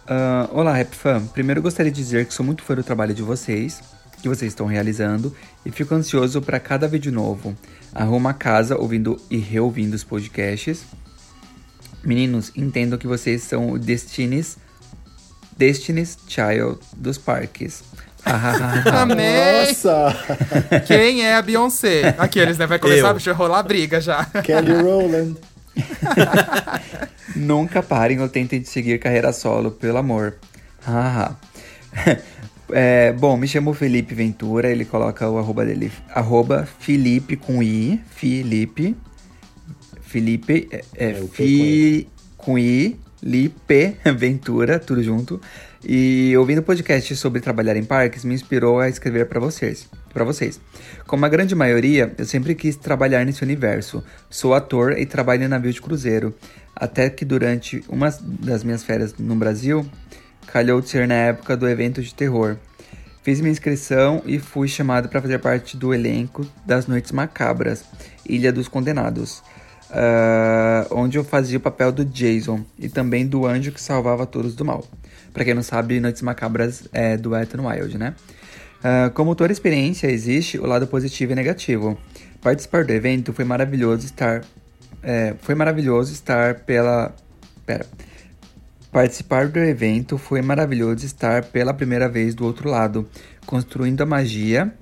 S4: Ah, Olá, Rap Fan. Primeiro gostaria de dizer que sou muito fã do trabalho de vocês, que vocês estão realizando, e fico ansioso para cada vídeo novo. Arrumo a casa ouvindo e reouvindo os podcasts. Meninos, entendo que vocês são o Destiny's, Destiny's Child dos parques.
S3: Amei!
S6: Nossa!
S3: Quem é a Beyoncé? Aqueles, né? Vai começar
S2: Eu.
S3: a rolar briga já.
S6: Kelly Rowland.
S4: Nunca parem ou tentem de seguir carreira solo, pelo amor. Haha. É, bom, me chamo Felipe Ventura, ele coloca o arroba dele, arroba Felipe com I, Felipe, Felipe, é, é,
S5: É,
S4: Fi, com I, Lipe Ventura, tudo junto. E ouvindo podcast sobre trabalhar em parques me inspirou a escrever para vocês. Para vocês. Como a grande maioria, eu sempre quis trabalhar nesse universo. Sou ator e trabalho em navio de cruzeiro. Até que durante uma das minhas férias no Brasil, calhou de ser na época do evento de terror. Fiz minha inscrição e fui chamado para fazer parte do elenco das Noites Macabras, Ilha dos Condenados, ah, onde eu fazia o papel do Jason e também do anjo que salvava todos do mal. Pra quem não sabe, Noites Macabras é do Ethan Wild, né? Ah, como toda experiência, existe o lado positivo e negativo. Participar do evento foi maravilhoso estar. é, foi maravilhoso estar pela. Pera. Participar do evento foi maravilhoso estar pela primeira vez do outro lado, construindo a magia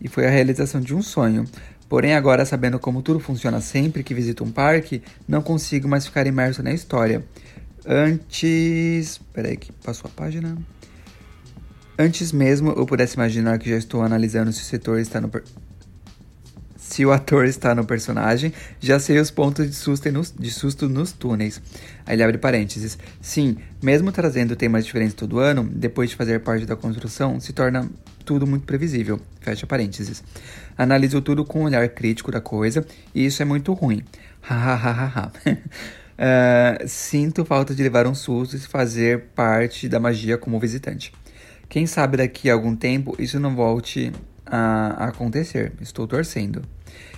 S4: e foi a realização de um sonho. Porém, agora sabendo como tudo funciona sempre que visito um parque, não consigo mais ficar imerso na história. Antes. Peraí, que passou a página. Antes mesmo eu pudesse imaginar que já estou analisando se o setor está no. Se o ator está no personagem, já sei os pontos de susto, nos- de susto nos túneis. Aí ele abre parênteses. Sim, mesmo trazendo temas diferentes todo ano, depois de fazer parte da construção, se torna tudo muito previsível. Fecha parênteses. Analiso tudo com um olhar crítico da coisa, e isso é muito ruim. Hahaha. Ah, sinto falta de levar um susto e fazer parte da magia como visitante. Quem sabe daqui a algum tempo isso não volte a acontecer. Estou torcendo.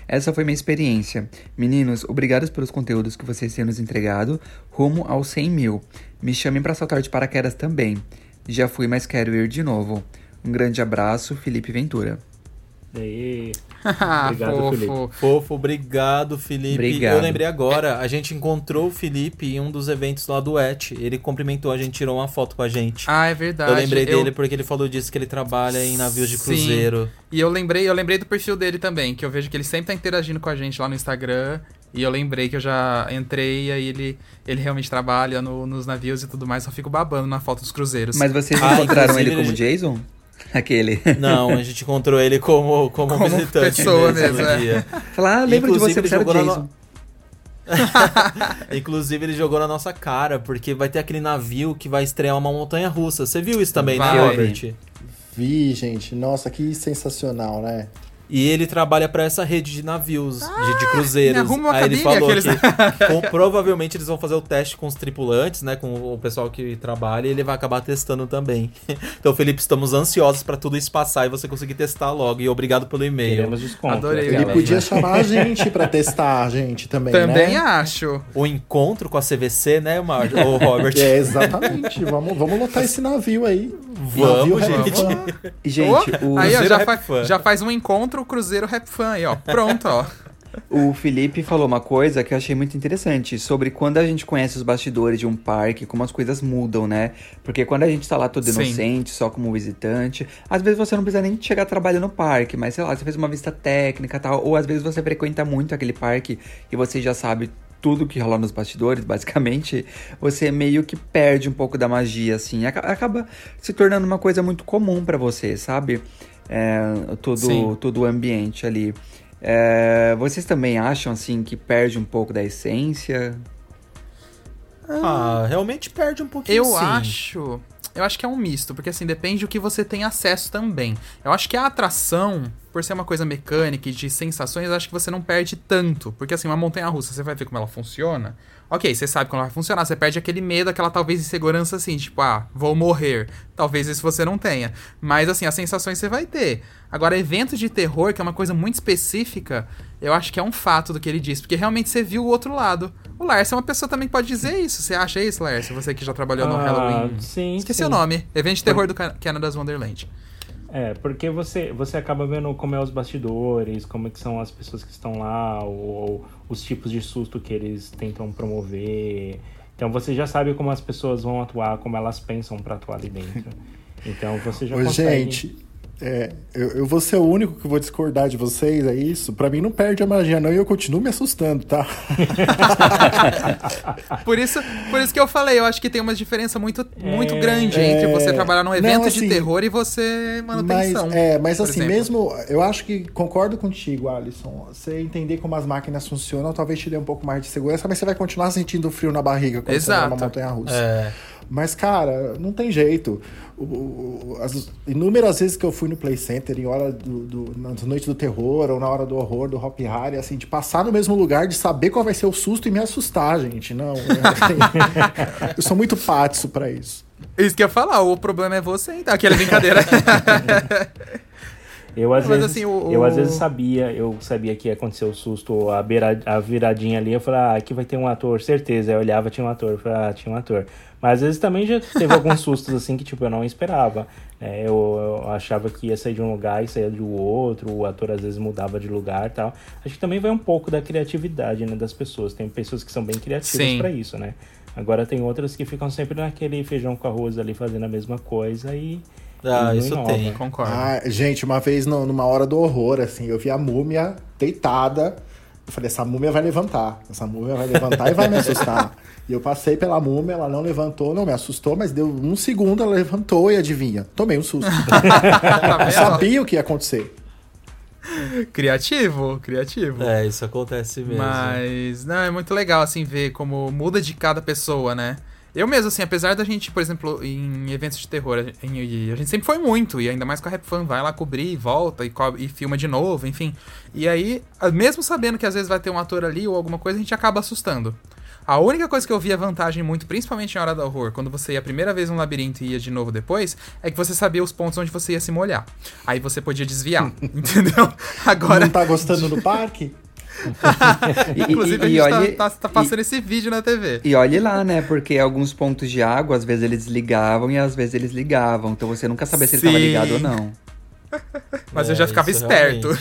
S4: Essa foi minha experiência. Meninos, obrigados pelos conteúdos que vocês têm nos entregado, rumo aos 100 mil. Me chamem para saltar de paraquedas também. Já fui, mas quero ir de novo. Um grande abraço, Felipe Ventura.
S5: Daí,
S3: Ah,
S5: Obrigado,
S3: fofo.
S5: Felipe.
S2: Fofo, obrigado, Felipe.
S4: Obrigado.
S2: Eu lembrei agora, a gente encontrou o Felipe em um dos eventos lá do ET. Ele cumprimentou a gente, tirou uma foto com a gente.
S3: Ah, é verdade.
S2: eu lembrei
S3: Eu-
S2: dele porque ele falou disso que ele trabalha em navios de
S3: Sim.
S2: cruzeiro.
S3: E eu lembrei, eu lembrei do perfil dele também, que eu vejo que ele sempre tá interagindo com a gente lá no Instagram. E eu lembrei que eu já entrei e aí ele, ele realmente trabalha no- nos navios e tudo mais, só fico babando na foto dos cruzeiros.
S4: Mas vocês
S2: Ah,
S4: encontraram ele como Jason? Aquele.
S2: Não, a gente encontrou ele como, como,
S3: Como
S2: visitante
S3: pessoa
S2: mesmo,
S3: mesmo, é.
S2: dia.
S4: Falar, ah, lembro de
S2: Inclusive,
S4: você,
S2: ele
S4: você era o
S2: jogou na
S4: Jason.
S2: no- Inclusive, ele jogou na nossa cara, porque vai ter aquele navio que vai estrear uma montanha russa. Você viu isso também,
S3: Vai.
S2: né, Robert?
S6: Vi, gente. Nossa, que sensacional, né?
S2: E ele trabalha pra essa rede de navios, de, de cruzeiros.
S3: me arruma uma
S2: Aí ele
S3: cabine,
S2: falou
S3: aqueles-
S2: que com- provavelmente eles vão fazer o teste com os tripulantes, né? Com o pessoal que trabalha e ele vai acabar testando também. Então, Felipe, estamos ansiosos pra tudo isso passar e você conseguir testar logo. E obrigado pelo e-mail.
S5: queremos desconto.
S3: Adorei o
S6: Ele podia
S5: né?
S6: chamar a gente pra testar a gente também,
S3: também
S6: né?
S3: acho.
S2: O encontro com a CVC, né, Mar o Robert?
S6: É, exatamente. vamos, vamos lotar esse navio aí.
S2: Vamos,
S6: Navio
S2: gente.
S6: Rap
S4: gente,
S3: Oh,
S4: o,
S3: aí, ó, já,
S2: Rap
S3: fa-
S2: Fan.
S3: já faz um encontro o Cruzeiro Rap Fan aí, ó. Pronto, ó.
S4: o Felipe falou uma coisa que eu achei muito interessante sobre quando a gente conhece os bastidores de um parque, como as coisas mudam, né? Porque quando a gente tá lá todo
S3: Sim.
S4: inocente, só como visitante, às vezes você não precisa nem chegar trabalhando no parque, mas sei lá, você fez uma vista técnica e tal, ou às vezes você frequenta muito aquele parque e você já sabe tudo que rola nos bastidores, basicamente, você meio que perde um pouco da magia, assim. Aca- Acaba se tornando uma coisa muito comum pra você, sabe? É, todo,
S3: Sim.
S4: todo o ambiente ali. É, vocês também acham, assim, que perde um pouco da essência?
S2: Ah, realmente perde um pouquinho
S3: Eu
S2: sim.
S3: acho. eu acho que é um misto, porque assim, depende do que você tem acesso também. Eu acho que a atração, por ser uma coisa mecânica e de sensações, eu acho que você não perde tanto. Porque assim, uma montanha russa, você vai ver como ela funciona. Ok, você sabe como vai funcionar, você perde aquele medo, aquela talvez insegurança assim, tipo, ah, vou morrer. Talvez isso você não tenha. Mas assim, as sensações você vai ter. Agora, eventos de terror, que é uma coisa muito específica, eu acho que é um fato do que ele disse, porque realmente você viu o outro lado. O Lars é uma pessoa também que pode dizer isso. Você acha isso, Lars? Você que já trabalhou no
S5: Ah,
S3: Halloween.
S5: sim,
S3: Esqueci
S5: sim.
S3: o nome. Evento de terror do Ca- Canada's Wonderland.
S5: É, porque você, você acaba vendo como é os bastidores, como é que são as pessoas que estão lá, ou, ou os tipos de susto que eles tentam promover. Então você já sabe como as pessoas vão atuar, como elas pensam pra atuar ali dentro. Então você já
S6: Ô,
S5: consegue...
S6: gente, é, eu, eu vou ser o único que vou discordar de vocês, é isso? Pra mim não perde a magia, não, e eu continuo me assustando, tá?
S3: Por isso, por isso que eu falei, eu acho que tem uma diferença muito, muito grande
S6: É,
S3: entre você trabalhar num evento
S6: não,
S3: de
S6: assim,
S3: terror e você
S6: Mas,
S3: manutenção.
S6: é, mas
S3: por
S6: assim,
S3: exemplo.
S6: mesmo. Eu acho que concordo contigo, Alisson. Você entender como as máquinas funcionam, talvez te dê um pouco mais de segurança, mas você vai continuar sentindo frio na barriga quando você vai
S3: Exato.
S6: numa montanha russa.
S2: É.
S6: Mas, cara, não tem jeito. O- o- as inúmeras vezes que eu fui no Play Center, em hora do, do, na noite do terror, ou na hora do horror, do Hop Harry, assim, de passar no mesmo lugar, de saber qual vai ser o susto e me assustar, gente. Não. é- eu sou muito patso pra isso.
S3: Isso que eu ia falar, o problema é você, então. Aquela brincadeira.
S5: Eu às
S3: Mas,
S5: vezes,
S3: assim, o-
S5: eu às vezes sabia, eu sabia que ia acontecer o susto, a, beira, a viradinha ali, eu falava, ah, aqui vai ter um ator, certeza. Aí eu olhava, tinha um ator, eu falava, ah, tinha um ator. Mas às vezes também já teve alguns sustos assim que tipo eu não esperava. né? eu, eu achava que ia sair de um lugar e saía do outro, o ator às vezes mudava de lugar e tal. Acho que também vai um pouco da criatividade, né, das pessoas. Tem pessoas que são bem criativas pra isso, né? Agora tem outras que ficam sempre naquele feijão com arroz ali fazendo a mesma coisa e
S2: Ah,
S5: não
S2: isso
S5: inova.
S2: tem.
S3: Concordo.
S6: Ah, gente, uma vez no- numa hora do horror, assim, eu vi a múmia deitada. Eu falei, essa múmia vai levantar. Essa múmia vai levantar e vai me assustar. E eu passei pela múmia, ela não levantou, não me assustou, mas deu um segundo, ela levantou e adivinha? Tomei um susto.
S3: Tá
S6: eu sabia o que ia acontecer.
S3: Criativo, criativo.
S2: É, isso acontece mesmo.
S3: Mas, não, é muito legal, assim, ver como muda de cada pessoa, né? Eu mesmo, assim, apesar da gente, por exemplo, em eventos de terror, a gente, a gente sempre foi muito, e ainda mais com a Rap Fan, vai lá cobrir, volta e, co- e filma de novo, enfim. E aí, mesmo sabendo que às vezes vai ter um ator ali ou alguma coisa, a gente acaba assustando. A única coisa que eu via vantagem muito, principalmente em Hora do Horror, quando você ia a primeira vez no labirinto e ia de novo depois, é que você sabia os pontos onde você ia se molhar. Aí você podia desviar, entendeu? Agora,
S6: Não tá gostando do parque?
S4: E-
S3: inclusive,
S4: e- e
S3: a gente
S4: olhe-
S3: tá, tá- tá passando esse vídeo na TV.
S4: E olhe lá, né? Porque alguns pontos de água, às vezes eles ligavam e às vezes eles ligavam. Então você nunca sabia se ele estava ligado ou não.
S3: Mas eu
S2: É,
S3: já ficava
S2: isso
S3: esperto.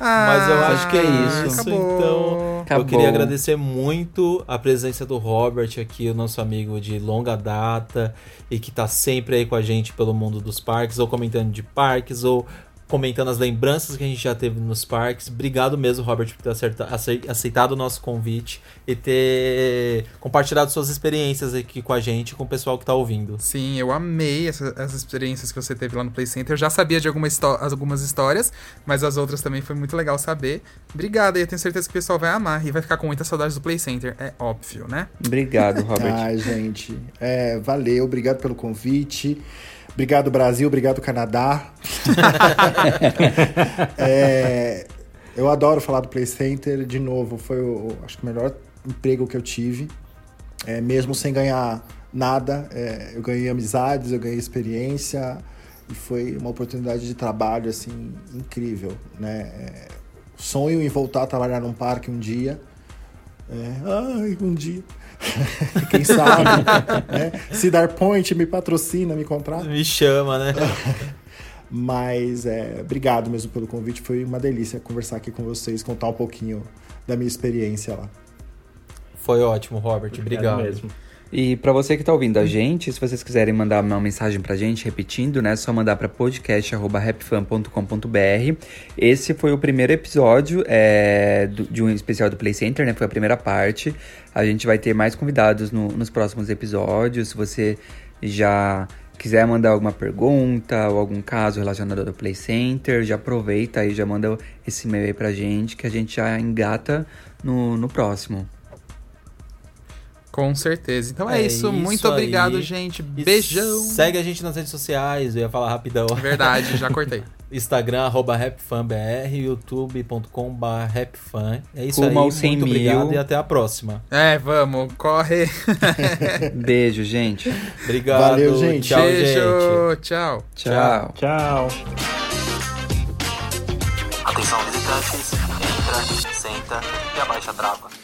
S2: Mas eu acho que é isso.
S3: Acabou.
S2: Então, eu
S4: Acabou.
S2: queria agradecer muito a presença do Robert aqui, o nosso amigo de longa data e que tá sempre aí com a gente pelo mundo dos parques, ou comentando de parques, ou comentando as lembranças que a gente já teve nos parques. Obrigado mesmo, Robert, por ter acerta- aceitado o nosso convite e ter compartilhado suas experiências aqui com a gente e com o pessoal que tá ouvindo.
S3: Sim, eu amei essa- essas experiências que você teve lá no Play Center. Eu já sabia de alguma algumas histórias, mas as outras também foi muito legal saber. Obrigado, e eu tenho certeza que o pessoal vai amar e vai ficar com muita saudade do Play Center. É óbvio, né?
S4: Obrigado, Robert.
S6: Ai, gente. É, valeu, obrigado pelo convite. Obrigado, Brasil, obrigado, Canadá. É, eu adoro falar do Play Center. De novo, foi o, acho que o melhor emprego que eu tive. É, mesmo sem ganhar nada, é, eu ganhei amizades, eu ganhei experiência. E foi uma oportunidade de trabalho, assim, incrível, né? É, sonho em voltar a trabalhar num parque um dia. É, ai, um dia. Quem sabe? né? Cedar Point me patrocina, me contrata.
S2: Me chama, né?
S6: Mas é, obrigado mesmo pelo convite. Foi uma delícia conversar aqui com vocês, contar um pouquinho da minha experiência lá.
S2: Foi ótimo, Robert. Obrigado.
S5: mesmo.
S4: E pra você que tá ouvindo a gente, se vocês quiserem mandar uma mensagem pra gente, repetindo, né, é só mandar pra podcast@rapfan.com.br. Esse foi o primeiro episódio é, do- de um especial do Play Center, né? Foi a primeira parte. A gente vai ter mais convidados no- nos próximos episódios. Se você já quiser mandar alguma pergunta ou algum caso relacionado ao Play Center, já aproveita e já manda esse e-mail aí pra gente que a gente já engata no, no próximo.
S3: Com certeza. Então é,
S2: É
S3: isso.
S2: isso
S3: Muito obrigado,
S2: aí.
S3: gente.
S2: E
S3: Beijão.
S2: Segue a gente nas redes sociais, eu ia falar rapidão.
S3: Verdade, já cortei.
S2: Instagram, arroba rapfanbr, youtube.com.br rapfan. É isso
S4: Rumo
S2: aí,
S4: aos 100
S2: muito
S4: mil.
S2: obrigado e até a próxima.
S3: É, vamos, corre.
S4: Beijo, gente.
S2: Obrigado,
S6: Valeu, gente.
S2: tchau,
S3: Beijo,
S2: gente.
S3: tchau.
S4: Tchau.
S5: Tchau.
S1: Atenção visitantes, entra, senta e abaixa a trava.